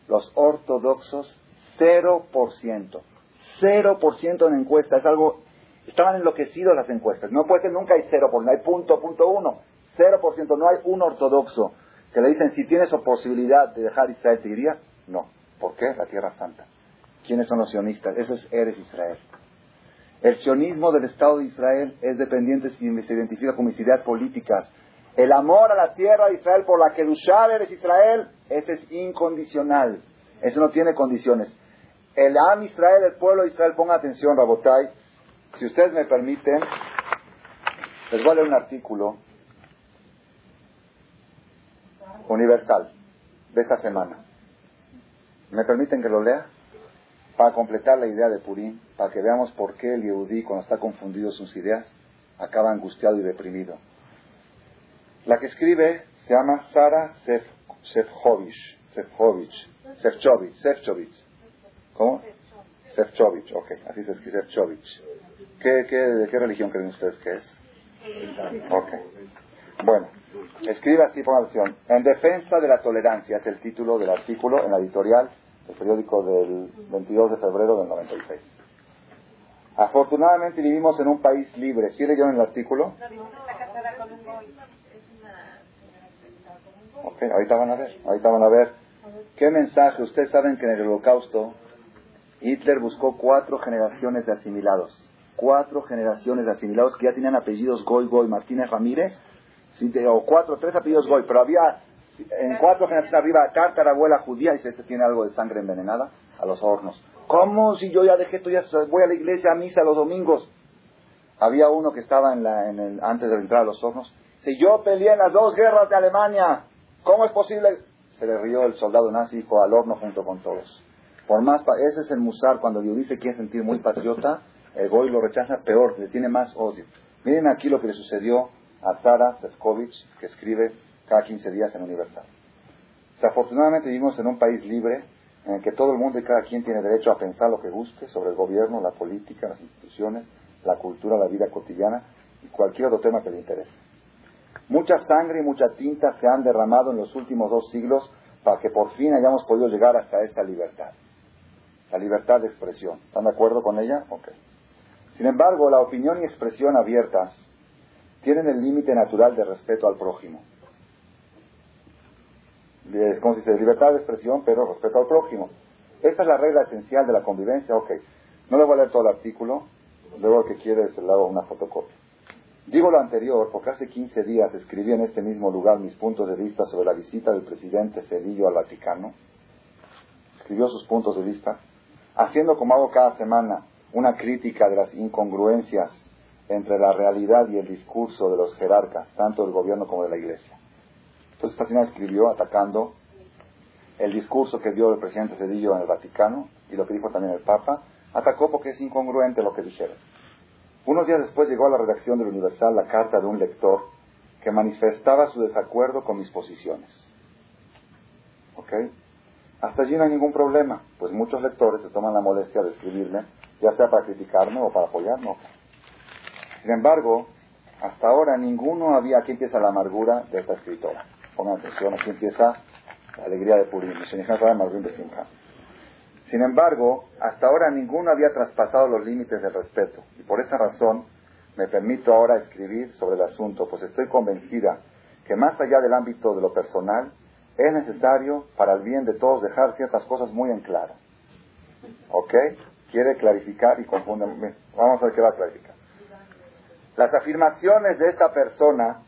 Los ortodoxos, 0%. 0% en encuesta. Es algo Estaban enloquecidos las encuestas. No puede ser nunca hay cero, porque no hay punto, punto uno. Cero por ciento, no hay un ortodoxo que le dicen si tienes posibilidad de dejar Israel, ¿te irías? No. ¿Por qué? La Tierra Santa. ¿Quiénes son los sionistas? Eso es Eres Israel. El sionismo del Estado de Israel es dependiente si se identifica con mis ideas políticas. El amor a la tierra de Israel por la que Eres Israel, ese es incondicional. Eso no tiene condiciones. El Am Israel, el pueblo de Israel, ponga atención, Rabotai. Si ustedes me permiten, les voy a leer un artículo universal de esta semana. ¿Me permiten que lo lea? Para completar la idea de Purim, para que veamos por qué el Yehudí, cuando está confundido sus ideas, acaba angustiado y deprimido. La que escribe se llama Sara Sefchovich, Sefchovich, Sefchovich, ¿Cómo? Sefchovich, ok, así se escribe Sefchovich. ¿Qué, qué, ¿De qué religión creen ustedes que es? Ok. Bueno, escribe así, por atención. En defensa de la tolerancia es el título del artículo en la editorial del periódico del 22 de febrero del 96. Afortunadamente vivimos en un país libre. ¿Sí leyeron el artículo? Ok, ahorita van a ver, ahorita van a ver. ¿Qué mensaje? Ustedes saben que en el holocausto Hitler buscó cuatro generaciones de asimilados. Cuatro generaciones de asimilados que ya tenían apellidos Goy, Goy, Martínez Ramírez, o cuatro, tres apellidos Goy, pero había en cuatro generaciones arriba la abuela judía, y si este tiene algo de sangre envenenada, a los hornos. ¿Cómo si yo ya dejé esto, ya voy a la iglesia a misa los domingos? Había uno que estaba en la, el, antes de entrar a los hornos. Si yo peleé en las dos guerras de Alemania, ¿cómo es posible? Se le rió el soldado nazi y fue al horno junto con todos. Por más, ese es el musar, cuando Dios dice que quiere sentir muy patriota, el Goy lo rechaza peor, le tiene más odio. Miren aquí lo que le sucedió a Sara Sefcovic, que escribe cada 15 días en Universal. Desafortunadamente vivimos en un país libre en el que todo el mundo y cada quien tiene derecho a pensar lo que guste sobre el gobierno, la política, las instituciones, la cultura, la vida cotidiana y cualquier otro tema que le interese. Mucha sangre y mucha tinta se han derramado en los últimos dos siglos para que por fin hayamos podido llegar hasta esta libertad. La libertad de expresión. ¿Están de acuerdo con ella? Ok. Sin embargo, la opinión y expresión abiertas tienen el límite natural de respeto al prójimo. Es como si se libertad de expresión, pero respeto al prójimo. Esta es la regla esencial de la convivencia. Ok, no le voy a leer todo el artículo, luego que quiere se le hago una fotocopia. Digo lo anterior porque hace 15 días escribí en este mismo lugar mis puntos de vista sobre la visita del presidente Cedillo al Vaticano. Escribió sus puntos de vista, haciendo como hago cada semana una crítica de las incongruencias entre la realidad y el discurso de los jerarcas, tanto del gobierno como de la iglesia. Entonces esta señora escribió atacando el discurso que dio el presidente Cedillo en el Vaticano y lo que dijo también el Papa, atacó porque es incongruente lo que dijeron. Unos días después llegó a la redacción del Universal la carta de un lector que manifestaba su desacuerdo con mis posiciones. ¿Ok? Hasta allí no hay ningún problema, pues muchos lectores se toman la molestia de escribirme, ya sea para criticarme o para apoyarme. Sin embargo, hasta ahora ninguno había, aquí empieza la amargura de esta escritora. Pongan atención, aquí empieza la alegría de Purim. Sin embargo, hasta ahora ninguno había traspasado los límites del respeto. Y por esa razón me permito ahora escribir sobre el asunto, pues estoy convencida que más allá del ámbito de lo personal, es necesario para el bien de todos dejar ciertas cosas muy en claro. ¿Ok? Quiere clarificar y confunde. Vamos a ver qué va a clarificar. Las afirmaciones de esta persona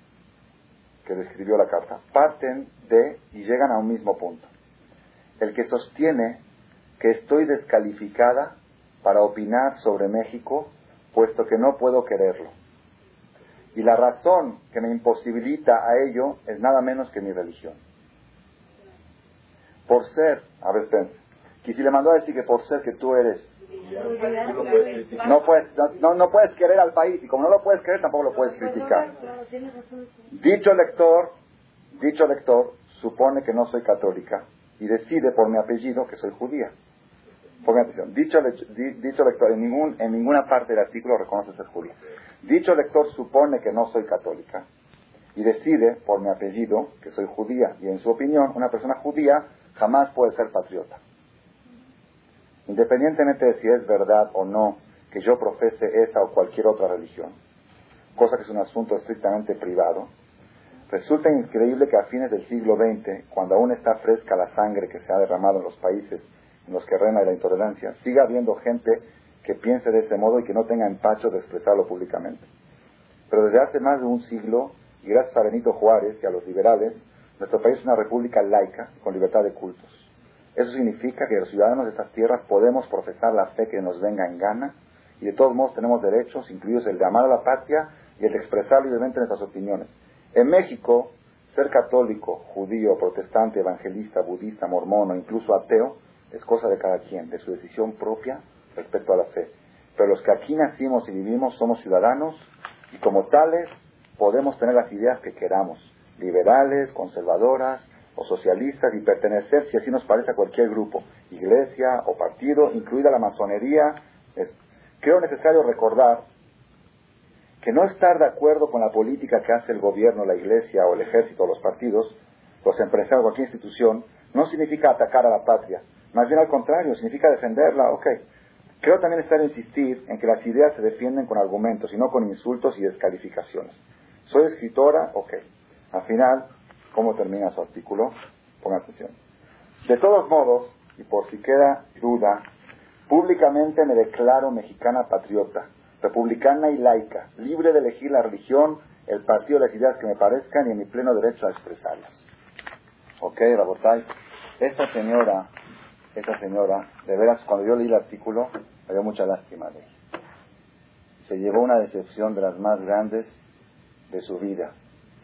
que describió la carta parten de y llegan a un mismo punto. El que sostiene que estoy descalificada para opinar sobre México, puesto que no puedo quererlo. Y la razón que me imposibilita a ello es nada menos que mi religión. Por ser, a ver, que si le mandó a decir que por ser que tú eres no puedes, no, no, puedes querer al país y como no lo puedes querer tampoco lo puedes criticar. Dicho lector, dicho lector supone que no soy católica y decide por mi apellido que soy judía. Pongan atención. Dicho, dicho lector en, ningún, en ninguna parte del artículo reconoce ser judía. Dicho lector supone que no soy católica y decide por mi apellido que soy judía y en su opinión una persona judía jamás puede ser patriota. Independientemente de si es verdad o no que yo profese esa o cualquier otra religión, cosa que es un asunto estrictamente privado, resulta increíble que a fines del siglo XX, cuando aún está fresca la sangre que se ha derramado en los países en los que reina la intolerancia, siga habiendo gente que piense de ese modo y que no tenga empacho de expresarlo públicamente. Pero desde hace más de un siglo, y gracias a Benito Juárez y a los liberales, nuestro país es una república laica con libertad de cultos. Eso significa que los ciudadanos de estas tierras podemos profesar la fe que nos venga en gana y de todos modos tenemos derechos, incluidos el de amar a la patria y el de expresar libremente nuestras opiniones. En México, ser católico, judío, protestante, evangelista, budista, mormón o incluso ateo es cosa de cada quien, de su decisión propia respecto a la fe. Pero los que aquí nacimos y vivimos somos ciudadanos y como tales podemos tener las ideas que queramos, liberales, conservadoras o socialistas y pertenecer, si así nos parece, a cualquier grupo, iglesia o partido, incluida la masonería. creo necesario recordar que no estar de acuerdo con la política que hace el gobierno, la iglesia o el ejército o los partidos, los empresarios o cualquier institución, no significa atacar a la patria. Más bien al contrario, significa defenderla, ok. Creo también necesario insistir en que las ideas se defienden con argumentos y no con insultos y descalificaciones. Soy escritora, ok. Al final, ¿cómo termina su artículo? Ponga atención. De todos modos, y por si queda duda, públicamente me declaro mexicana patriota republicana y laica, libre de elegir la religión, el partido, las ideas que me parezcan y en mi pleno derecho a expresarlas. Ok, Rabotay. Esta señora, esta señora, de veras, cuando yo leí el artículo, me dio mucha lástima de ella. Se llevó una decepción de las más grandes de su vida.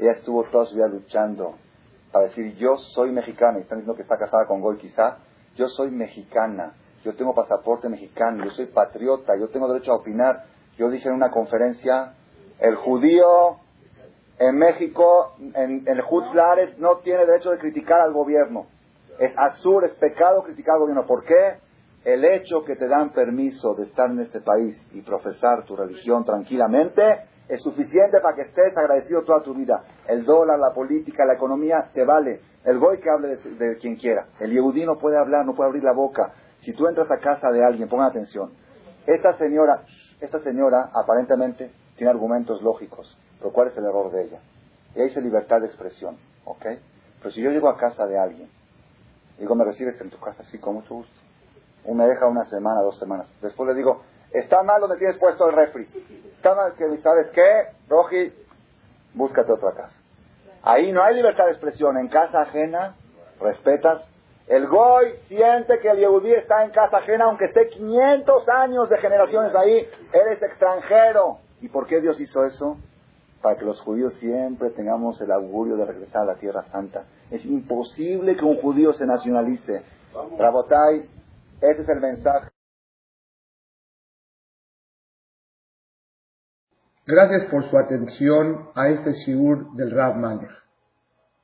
Ella estuvo toda su vida luchando para decir, yo soy mexicana, y están diciendo que está casada con Goy quizá, yo soy mexicana, yo tengo pasaporte mexicano, yo soy patriota, yo tengo derecho a opinar, yo dije en una conferencia, el judío en México, en, el Hutzlares, no tiene derecho de criticar al gobierno. Es azul, es pecado criticar al gobierno. ¿Por qué? El hecho que te dan permiso de estar en este país y profesar tu religión tranquilamente es suficiente para que estés agradecido toda tu vida. El dólar, la política, la economía, te vale. El goy que hable de, quien quiera. El yehudí no puede hablar, no puede abrir la boca. Si tú entras a casa de alguien, pongan atención. Esta señora, esta señora aparentemente tiene argumentos lógicos, pero ¿cuál es el error de ella? Ella dice libertad de expresión, ¿ok? Pero si yo llego a casa de alguien, digo, ¿me recibes en tu casa? Sí, con mucho gusto. Y me deja una semana, dos semanas. Después le digo, está mal donde tienes puesto el refri. Está mal que, ¿sabes qué? Roji, búscate otra casa. Ahí no hay libertad de expresión. En casa ajena, respetas el Goy siente que el Yehudí está en casa ajena, aunque esté 500 años de generaciones ahí, eres extranjero. ¿Y por qué Dios hizo eso? Para que los judíos siempre tengamos el augurio de regresar a la Tierra Santa. Es imposible que un judío se nacionalice. Rabotai, ese es el mensaje.
Gracias por su atención a este shiur del Rav Malech.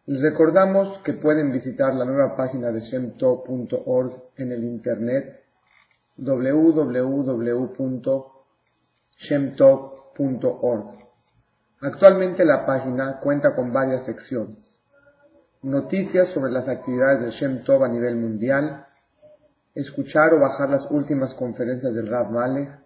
Les recordamos que pueden visitar la nueva página de shemtov.org en el internet www.shemtov.org. Actualmente la página cuenta con varias secciones. Noticias sobre las actividades de Shem Tov a nivel mundial, escuchar o bajar las últimas conferencias del Rav Malek,